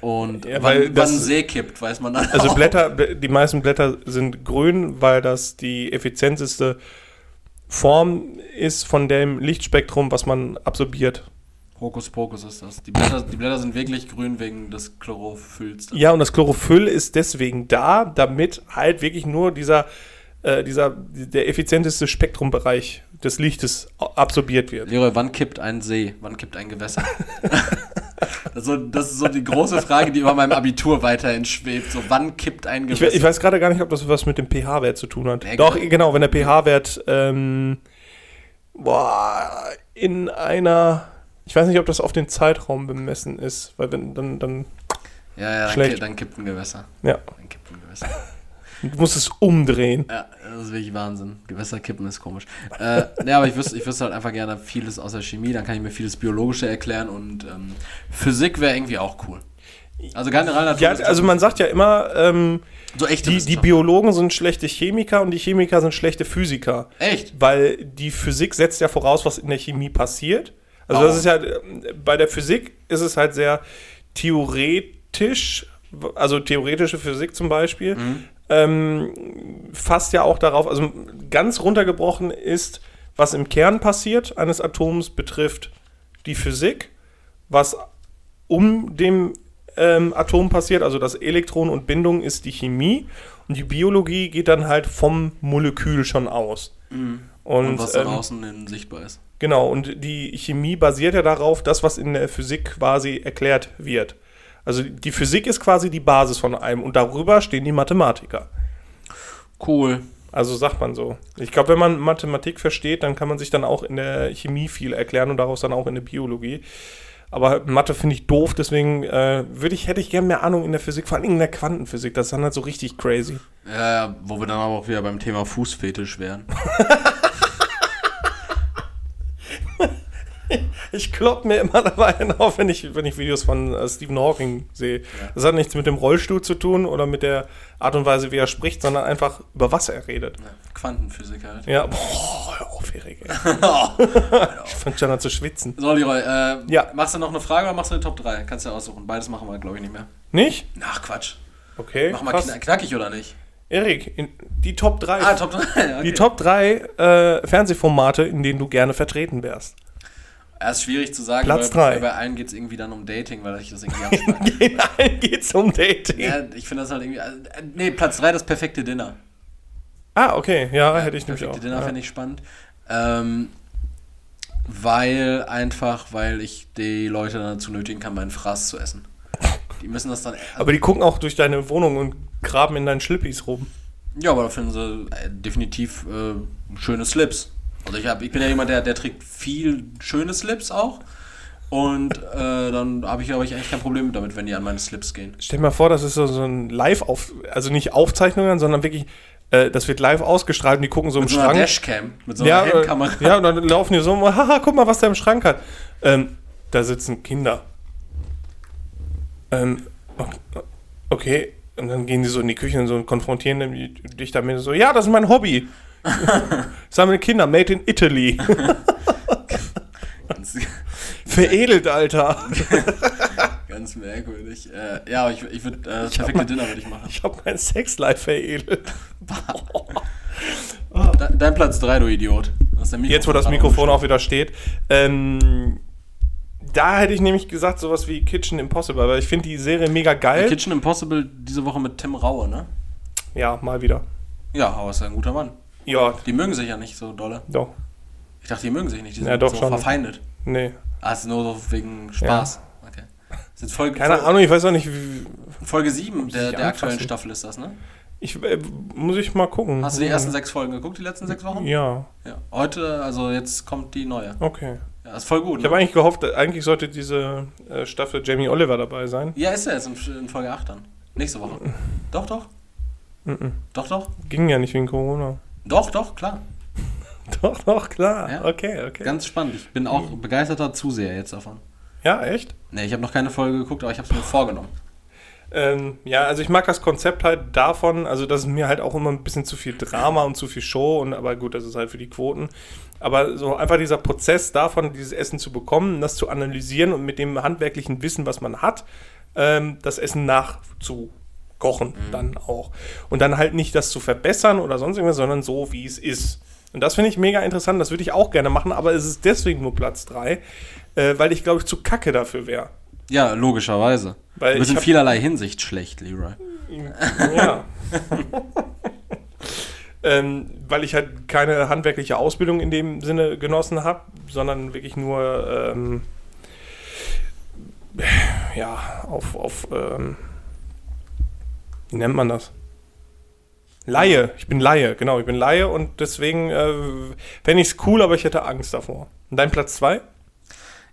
und ja, wann, wann ein See kippt, weiß man dann Also auch. Blätter, die meisten Blätter sind grün, weil das die effizienteste Form ist von dem Lichtspektrum, was man absorbiert. Hokuspokus ist das. Die Blätter, die Blätter sind wirklich grün wegen des Chlorophylls. Ja, und das Chlorophyll ist deswegen da, damit halt wirklich nur dieser, äh, dieser der effizienteste Spektrumbereich des Lichtes absorbiert wird. Leroy, wann kippt ein See? Wann kippt ein Gewässer? Also, das ist so die große Frage, die über meinem Abitur weiterhin schwebt. So, wann kippt ein Ich, Gewässer? we- ich weiß gerade gar nicht, ob das was mit dem pH-Wert zu tun hat. Nee, Doch, genau. genau, wenn der pH-Wert ähm, boah, in einer. Ich weiß nicht, ob das auf den Zeitraum bemessen ist, weil wenn dann, dann ja, ja, dann, dann kippt ein Gewässer. ja, Dann kippt ein Gewässer. Du musst es umdrehen. Ja, das ist wirklich Wahnsinn. Gewässer kippen ist komisch. Äh, ne, aber ich wüsste, ich wüsste halt einfach gerne vieles aus der Chemie, dann kann ich mir vieles Biologische erklären und ähm, Physik wäre irgendwie auch cool. Also generell natürlich. Ja, also man sagt ja immer, ähm, so die, die. Biologen sind schlechte Chemiker und die Chemiker sind schlechte Physiker. Echt? Weil die Physik setzt ja voraus, was in der Chemie passiert. Also Warum? das ist ja, ähm, bei der Physik ist es halt sehr theoretisch, also theoretische Physik zum Beispiel, Mhm. Ähm, fasst ja auch darauf, also ganz runtergebrochen ist, was im Kern passiert eines Atoms betrifft die Physik, was um dem ähm, Atom passiert, also das Elektron und Bindung ist die Chemie und die Biologie geht dann halt vom Molekül schon aus. Und, Und, was ähm, draußen in sichtbar ist. Genau, und die Chemie basiert ja darauf, das, was in der Physik quasi erklärt wird. Also die Physik ist quasi die Basis von allem und darüber stehen die Mathematiker. Cool. Also sagt man so. Ich glaube, wenn man Mathematik versteht, dann kann man sich dann auch in der Chemie viel erklären und daraus dann auch in der Biologie. Aber Mathe finde ich doof, deswegen äh, würde ich, hätte ich gerne mehr Ahnung in der Physik, vor allem in der Quantenphysik. Das ist dann halt so richtig crazy. Ja, ja, wo wir dann aber auch wieder beim Thema Fußfetisch wären. Ich klopp mir immer dabei auf, wenn ich, wenn ich Videos von äh, Stephen Hawking sehe. Das hat nichts mit dem Rollstuhl zu tun oder mit der Art und Weise, wie er spricht, sondern einfach über was er redet. Ja, Quantenphysik halt. Ja, boah, hör auf, Erik. Ich fand schon an zu schwitzen. So, Leroy, äh, Ja. machst du noch eine Frage oder machst du eine Top 3? Kannst du ja aussuchen. Beides machen wir, glaube ich, nicht mehr. Nicht? Ach, Quatsch. Okay. Mach mal krass. kna knackig oder nicht? Erik, die Top 3. Ah, Top 3. Okay. Die Top 3 äh, Fernsehformate, in denen du gerne vertreten wärst. Ja, ist schwierig zu sagen, Platz weil, drei. bei allen geht es irgendwie dann um Dating, weil ich das irgendwie abspreche. In allen geht's um Dating. ja, ich finde das halt irgendwie. Also, äh, nee, Platz 3, das perfekte Dinner. Ah, okay. Ja, hätte ich nämlich perfekte auch. Dinner ja. fände ich spannend. Ähm, weil einfach, weil ich die Leute dann dazu nötigen kann, meinen Fraß zu essen. Die müssen das dann. Also, Aber die gucken auch durch deine Wohnung und graben in deinen Schlippis rum. ja, aber da finden sie äh, definitiv äh, schöne Slips. Also ich, hab, ich bin ja jemand, der, der trägt viel schöne Slips auch. Und äh, dann habe ich, glaube ich, eigentlich kein Problem damit, wenn die an meine Slips gehen. Stell dir mal vor, das ist so, so ein Live-Auf, also nicht Aufzeichnungen, sondern wirklich, äh, das wird live ausgestrahlt und die gucken so Mit im so einer Schrank. Dashcam, mit so einer ja, äh, Handkamera. ja, und dann laufen die so, haha, guck mal, was der im Schrank hat. Ähm, da sitzen Kinder. Ähm, ok- okay. Und dann gehen die so in die Küche und so und konfrontieren dich damit so, ja, das ist mein Hobby. Meine Kinder, made in Italy. Ganz, Veredelt, Alter. ganz merkwürdig. Äh, ja, aber ich, ich würde, äh, das perfekte Dinner würde ich machen. Ich habe mein Sexlife veredelt. De, dein Platz 3, du Idiot. Jetzt, wo das Mikrofon auch wieder steht. Ähm, da hätte ich nämlich gesagt, sowas wie Kitchen Impossible, weil ich finde die Serie mega geil. Kitchen Impossible diese Woche mit Tim Raue, ne? ja, mal wieder. Ja, aber ist ja ein guter Mann. Ja, Die mögen sich ja nicht so dolle. doch. Ich dachte, die mögen sich nicht. Die sind Ja, doch so schon. verfeindet. Nee. Ist nur so wegen Spaß. Okay. Das ist Folge, Keine Folge, Ahnung, ich weiß auch nicht, wie, Folge 7 der, der aktuellen. Staffel ist das, ne? ich, äh, muss ich mal gucken. Hast du die ersten sechs Folgen geguckt, die letzten sechs Wochen? Ja, Ja. Heute, also jetzt kommt die neue. okay. Ja, ist voll gut. Ich habe eigentlich gehofft, eigentlich sollte diese äh, Staffel Jamie Oliver dabei sein. Ja, ist er jetzt in, in Folge 8 dann. Nächste Woche. Doch, doch. Mhm. Doch, doch. Ging ja nicht wegen Corona. Doch, doch, klar. Doch, doch, klar. Ja. Okay, okay. Ganz spannend. Ich bin auch begeisterter Zuseher jetzt davon. ja, echt? Ne, ich habe noch keine Folge geguckt, aber ich habe es mir vorgenommen. Ähm, ja, also ich mag das Konzept halt davon, also das ist mir halt auch immer ein bisschen zu viel Drama und zu viel Show und aber gut, das ist halt für die Quoten. Aber so einfach dieser Prozess davon, dieses Essen zu bekommen, das zu analysieren und mit dem handwerklichen Wissen, was man hat, ähm, das Essen nachzukochen dann auch. Und dann halt nicht das zu verbessern oder sonst irgendwas, sondern so, wie es ist. Und das finde ich mega interessant, das würde ich auch gerne machen, aber es ist deswegen nur Platz 3, äh, weil ich glaube ich zu kacke dafür wäre. Ja, logischerweise. Weil du bist in vielerlei Hinsicht schlecht, Leroy. Ja. ähm, weil ich halt keine handwerkliche Ausbildung in dem Sinne genossen habe, sondern wirklich nur ähm, ja, auf, auf ähm, wie nennt man das? Laie. Ich bin Laie, genau. Ich bin Laie und deswegen äh, fände ich es cool, aber ich hätte Angst davor. Und dein Platz 2?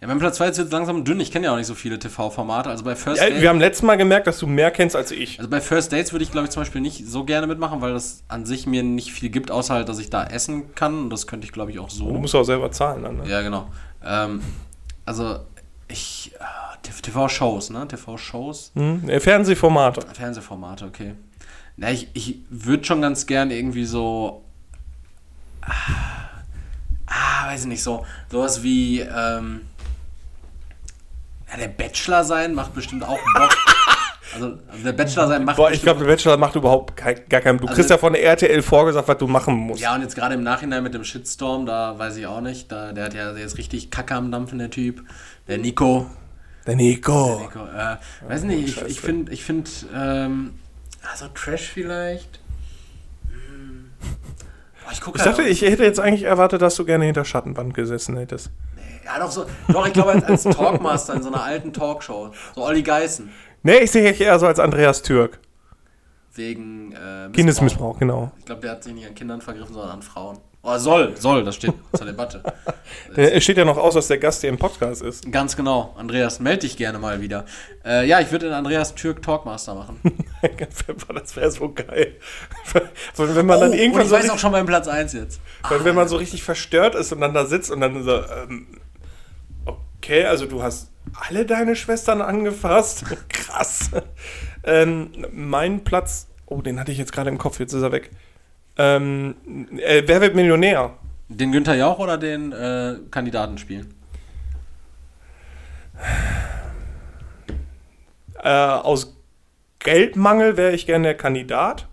Ja, mein Platz 2 ist jetzt langsam dünn. Ich kenne ja auch nicht so viele TV-Formate. Also bei First Ja, Dates. wir haben letztes Mal gemerkt, dass du mehr kennst als ich. Also bei First Dates würde ich, glaube ich, zum Beispiel nicht so gerne mitmachen, weil das an sich mir nicht viel gibt, außer halt, dass ich da essen kann. Und das könnte ich, glaube ich, auch Du so. musst auch selber zahlen dann. Ne? Ja, genau. Ähm, also ich. Äh, TV-Shows, ne? TV-Shows. Hm? Äh, Fernsehformate. Fernsehformate, okay. Na, ich, ich würde schon ganz gern irgendwie so. Ah, ah, weiß ich nicht, so. Sowas wie. Ähm, ja, der Bachelor sein macht bestimmt auch Bock. Also, also der Bachelor sein macht Boah, ich glaube, der Bachelor macht überhaupt kein, gar keinen. Du Also- kriegst ja von der RTL vorgesagt, was du machen musst. Ja, und jetzt gerade im Nachhinein mit dem Shitstorm, da weiß ich auch nicht. Da, der hat ja ist richtig Kacke am Dampfen, der Typ. Der Nico. Der Nico. Nico äh, weiß nicht, ich, ich finde, ich find, ähm, also Trash vielleicht. Hm. Boah, ich gucke Ich dachte, ich hätte jetzt eigentlich erwartet, dass du gerne hinter Schattenwand gesessen hättest. Ja, doch so. Doch, ich glaube, als, als Talkmaster in so einer alten Talkshow. So Olli Geißen. Nee, ich sehe dich eher so als Andreas Türk. Wegen äh, Missbrauch. Kindesmissbrauch, genau. Ich glaube, der hat sich nicht an Kindern vergriffen, sondern an Frauen. Oh, soll, soll, das steht zur Debatte. Es steht ja noch aus, dass der Gast hier im Podcast ist. Ganz genau. Andreas, melde dich gerne mal wieder. Äh, ja, ich würde den Andreas Türk Talkmaster machen. das wäre so geil. Wenn man dann Oh, irgendwann und ich so weiß richtig, auch schon meinen Platz 1 jetzt. wenn, wenn man so richtig verstört ist und dann da sitzt und dann so, ähm, okay, also du hast alle deine Schwestern angefasst. Krass. Ähm, mein Platz, oh, den hatte ich jetzt gerade im Kopf, jetzt ist er weg. Ähm, äh, wer wird Millionär? Den Günther Jauch oder den äh, Kandidaten spielen? Äh, aus Geldmangel wäre ich gerne der Kandidat.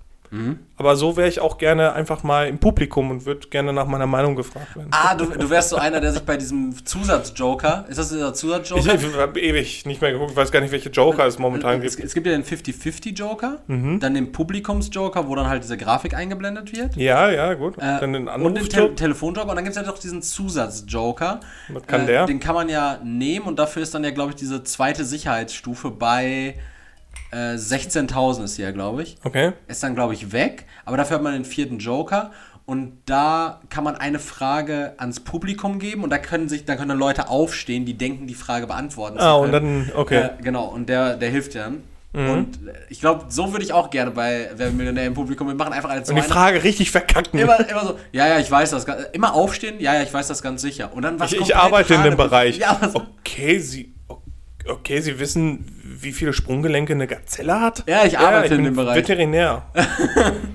Aber so wäre ich auch gerne einfach mal im Publikum und würde gerne nach meiner Meinung gefragt werden. Ah, du, du wärst so einer, der sich bei diesem Zusatzjoker, ist das dieser Ich, Zusatzjoker? ich habe ewig nicht mehr geguckt, ich weiß gar nicht, welche Joker es momentan es, gibt. es gibt ja den 50-50-Joker, dann den Publikums-Joker, wo dann halt diese Grafik eingeblendet wird. Ja, ja, gut. Äh, Dann den und den Te. Telefonjoker und dann gibt es ja doch diesen Zusatz-Joker. Was kann Äh, der? Den kann man ja nehmen und dafür ist dann ja, glaube ich, diese zweite Sicherheitsstufe bei äh, 16.000 ist die ja, glaube ich. Okay. Ist dann, glaube ich, weg, aber dafür hat man den vierten Joker und da kann man eine Frage ans Publikum geben und da können sich, da können dann Leute aufstehen, die denken, die Frage beantworten Ah, zu und können. dann, okay. Mhm. Äh, genau, und der, der hilft dir dann. Und äh, ich glaube, so würde ich auch gerne bei Wer Millionär im Publikum mitmachen, einfach als so Und die Frage richtig verkacken. Immer, immer so, ja, ja, ich weiß das. Immer aufstehen, ja, ja, ich weiß das ganz sicher. Und dann was ich, ich arbeite in dem Bereich. Ja, was, Okay, Sie, okay, Sie wissen, wie viele Sprunggelenke eine Gazelle hat? Ja, ich arbeite ich in dem Bereich. Veterinär.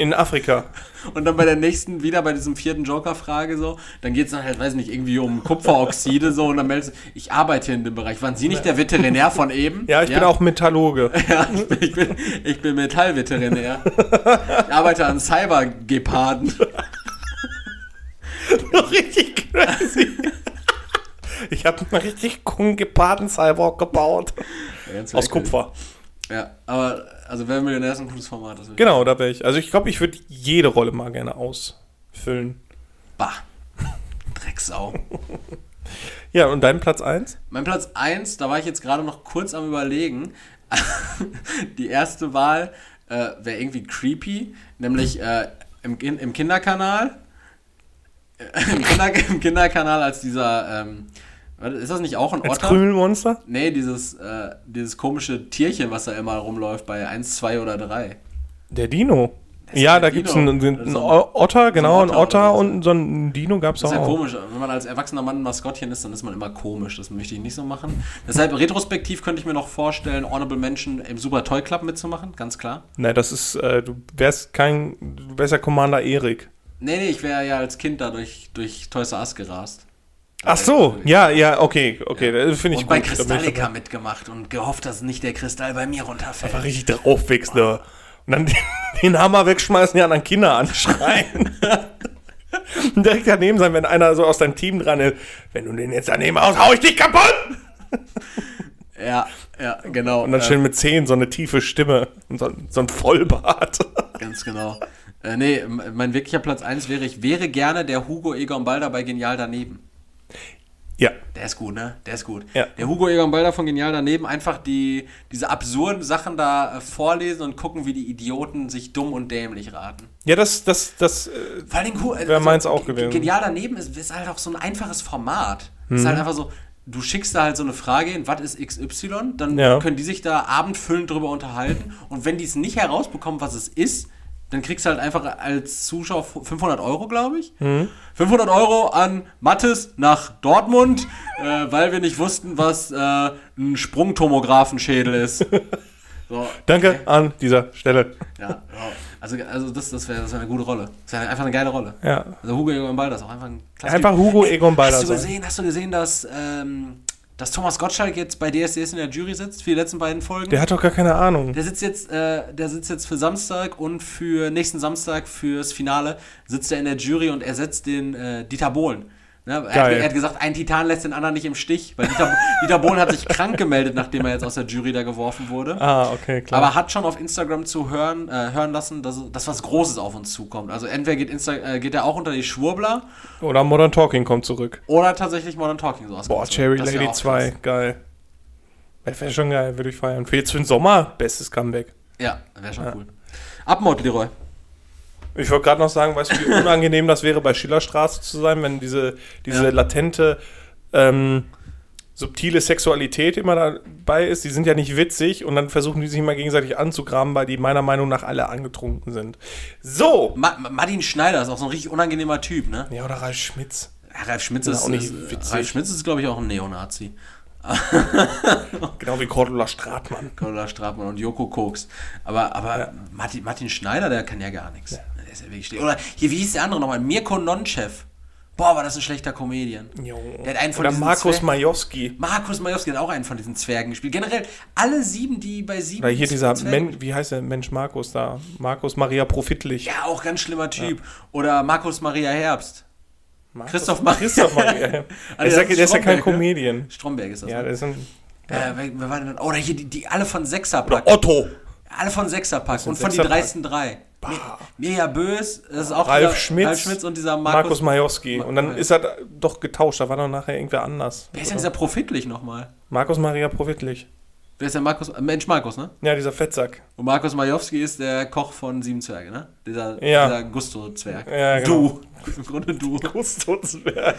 in Afrika. und dann bei der nächsten, wieder bei diesem vierten Joker-Frage so, dann geht es dann halt, weiß nicht, irgendwie um Kupferoxide so und dann meldest du, ich arbeite in dem Bereich. Waren Sie nicht der Veterinär von eben? Ja, ich bin auch Metallurge. Ja, ich bin, ich bin, ich bin Metallveterinär. Ich arbeite an Cybergeparden. richtig crazy. Ich habe einen richtig coolen Geparden-Cyborg gebaut. Ganz Aus. Kupfer. Ja, aber, also Wer Millionär ist ein cooles Format. Genau, da wäre ich. Also ich glaube, ich würde jede Rolle mal gerne ausfüllen. Bah. Drecksau. Ja, und dein Platz 1? Mein Platz 1, da war ich jetzt gerade noch kurz am überlegen. Die erste Wahl äh, wäre irgendwie creepy, nämlich äh, im, im Kinderkanal. Im, Kinder, Im Kinderkanal als dieser, ähm, ist das nicht auch ein Als Otter? Krümelmonster? Nee, dieses, äh, dieses komische Tierchen, was da immer rumläuft bei 1, 2 oder 3. Der Dino. Ja, da gibt es einen, Das einen ein- Otter, genau, einen Otter Otter so. und so einen Dino gab es Das auch. ist ja komisch. Wenn man als erwachsener Mann ein Maskottchen ist, dann ist man immer komisch. Das möchte ich nicht so machen. Deshalb, retrospektiv könnte ich mir noch vorstellen, Honorable Menschen im Super Toy Club mitzumachen, ganz klar. Nein, das ist, äh, du wärst kein, du wärst ja Commander Erik. Nee, nee, ich wäre ja als Kind da durch, durch Toys R Us gerast. Ach so, ja, ja, okay, okay, das finde ich Und bei gut. Ich Kristallica mitgemacht und gehofft, dass nicht der Kristall bei mir runterfällt. Einfach richtig draufwächst, ne? Und dann den, den Hammer wegschmeißen, die anderen Kinder anschreien. Und direkt daneben sein, wenn einer so aus deinem Team dran ist. Wenn du den jetzt daneben haust, hau ich dich kaputt! Ja, ja, genau. Und dann äh, schön mit Zehen so eine tiefe Stimme und so, so ein Vollbart. Ganz genau. Äh, nee, mein wirklicher Platz 1 wäre, ich wäre gerne der Hugo Egon Balder bei Genial daneben. Ja. Der ist gut, ne? Der ist gut. Ja. Der Hugo Egon Balder von Genial daneben einfach die, diese absurden Sachen da äh, vorlesen und gucken, wie die Idioten sich dumm und dämlich raten. Ja, das, das, das, äh, Vor Wäre meins auch Ge- gewesen. Genial daneben ist, ist halt auch so ein einfaches Format. Mhm. Ist halt einfach so, du schickst da halt so eine Frage hin, was ist XY? Dann Ja. können die sich da abendfüllend drüber unterhalten. Und wenn die es nicht herausbekommen, was es ist, dann kriegst du halt einfach als Zuschauer 500 Euro, glaube ich. Mhm. 500 Euro an Mattes nach Dortmund, äh, weil wir nicht wussten, was äh, ein Sprungtomographenschädel ist. So, danke an dieser Stelle. ja. Also, also das, das wäre das wär eine gute Rolle. Das wäre einfach eine geile Rolle. Ja. Also Hugo Egon Balder ist auch einfach ein klasse Einfach. Hugo Egon Balder Hast du gesehen, hast du gesehen, dass, ähm, dass Thomas Gottschalk jetzt bei DSDS in der Jury sitzt für die letzten beiden Folgen? Der hat doch gar keine Ahnung. Der sitzt jetzt, äh, der sitzt jetzt für Samstag und für nächsten Samstag fürs Finale sitzt er in der Jury und ersetzt den äh, Dieter Bohlen. Ne? Er, hat, er hat gesagt, ein Titan lässt den anderen nicht im Stich, weil Dieter, Dieter Bohlen hat sich krank gemeldet, nachdem er jetzt aus der Jury da geworfen wurde. Ah, okay, klar. Aber hat schon auf Instagram zu hören, äh, hören lassen, dass, dass was Großes auf uns zukommt. Also entweder geht, Insta äh, geht er auch unter die Schwurbler Oder Modern Talking kommt zurück. oder tatsächlich Modern Talking sowas. Boah, Cherry Das wär Lady auch 2, krass. geil. Wäre schon geil, würde ich feiern. Für jetzt für den Sommer, bestes Comeback. Ja, wäre schon cool. Abmod, Leroy. Ich wollte gerade noch sagen, weißt du, wie unangenehm das wäre, bei Schillerstraße zu sein, wenn diese, diese Ja. latente, ähm, subtile Sexualität immer dabei ist. Die sind ja nicht witzig und dann versuchen die sich immer gegenseitig anzugraben, weil die meiner Meinung nach alle angetrunken sind. So! Ma Ma- Martin Schneider ist auch so ein richtig unangenehmer Typ, ne? Ja, oder Ralf Schmitz. Ja, Ralf Schmitz Ja, ist, auch nicht ist witzig. Ralf Schmitz ist, glaube ich, auch ein Neonazi. Genau wie Cordula Stratmann. Cordula Stratmann und Joko Koks. Aber, aber Martin, Martin Schneider, der kann ja gar nichts. Der ist ja wirklich schlecht. Oder hier, wie hieß der andere nochmal? Mirko Nonchev. Boah, war das ein schlechter Comedian. Jo. Der hat einen von Oder Markus Zwerg- Majowski. Markus Majowski hat auch einen von diesen Zwergen gespielt. Generell, alle sieben, die bei sieben. Oder hier dieser Men wie heißt der Mensch Markus da? Markus Maria Profitlich. Ja, auch ganz schlimmer Typ. Oder Markus Maria Herbst. Markus, Christoph Maria. Christoph Maria. Ah, der, ja, der ist ja kein ne? Comedian. Stromberg ist das. Ja, ne? der ist ein. äh, wer, wer war denn? Oder hier, die, die alle von Sechserpack. Otto. Alle von Sechserpack und von die Sechserpack? dreisten drei. Mir- Mirja Bös, das ist auch Ralf dieser- Schmitz, Ralf Schmitz und dieser Markus, Markus. Majowski. Und dann ist er doch getauscht. Da war doch nachher irgendwer anders. wer ist denn dieser Profitlich nochmal? Markus Maria Profitlich. Wer ist der Markus? äh, Mensch Markus, ne? Ja, dieser Fettsack. Und Markus Majowski ist der Koch von Sieben Zwerge, ne? Dieser, Ja. dieser Gusto-Zwerg. Ja, genau. Du. Im Grunde du. Gustotsberg.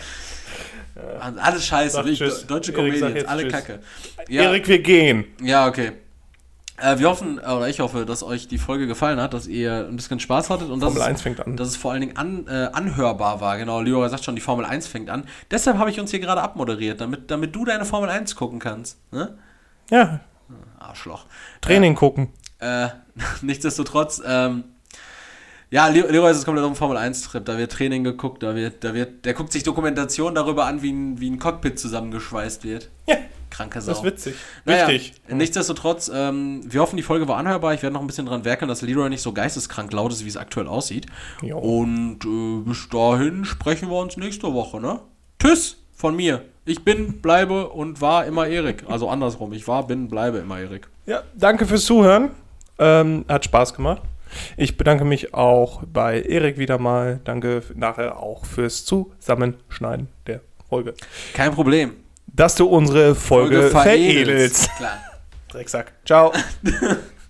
Alles scheiße. Sag tschüss. Deutsche jetzt alle tschüss. Kacke. Ja, Erik, wir gehen. ja okay. Äh, wir hoffen, äh, oder ich hoffe, dass euch die Folge gefallen hat, dass ihr ein bisschen Spaß hattet und dass, Formel es, 1 fängt an. dass es vor allen Dingen an, äh, anhörbar war. Genau, Leora sagt schon, die Formel 1 fängt an. Deshalb habe ich uns hier gerade abmoderiert, damit, damit du deine Formel 1 gucken kannst. Ne? Ja, Arschloch. Training gucken. Äh, nichtsdestotrotz, ähm, ja, Le- Leroy ist komplett auf dem Formel 1-Trip. Da wird Training geguckt, da wird, da wird, der guckt sich Dokumentation darüber an, wie ein, wie ein Cockpit zusammengeschweißt wird. Ja, Kranke Sau. das ist witzig. Naja, Wichtig. Nichtsdestotrotz, ähm, wir hoffen, die Folge war anhörbar. Ich werde noch ein bisschen dran werkeln, dass Leroy nicht so geisteskrank laut ist, wie es aktuell aussieht. Jo. Und äh, bis dahin sprechen wir uns nächste Woche, ne? Tschüss von mir. Ich bin, bleibe und war immer Erik. Also andersrum. Ich war, bin, bleibe immer Erik. Ja, danke fürs Zuhören. Ähm, hat Spaß gemacht. Ich bedanke mich auch bei Erik wieder mal. Danke nachher auch fürs Zusammenschneiden der Folge. Kein Problem. Dass du unsere Folge, veredelst. Klar. Drecksack. Ciao.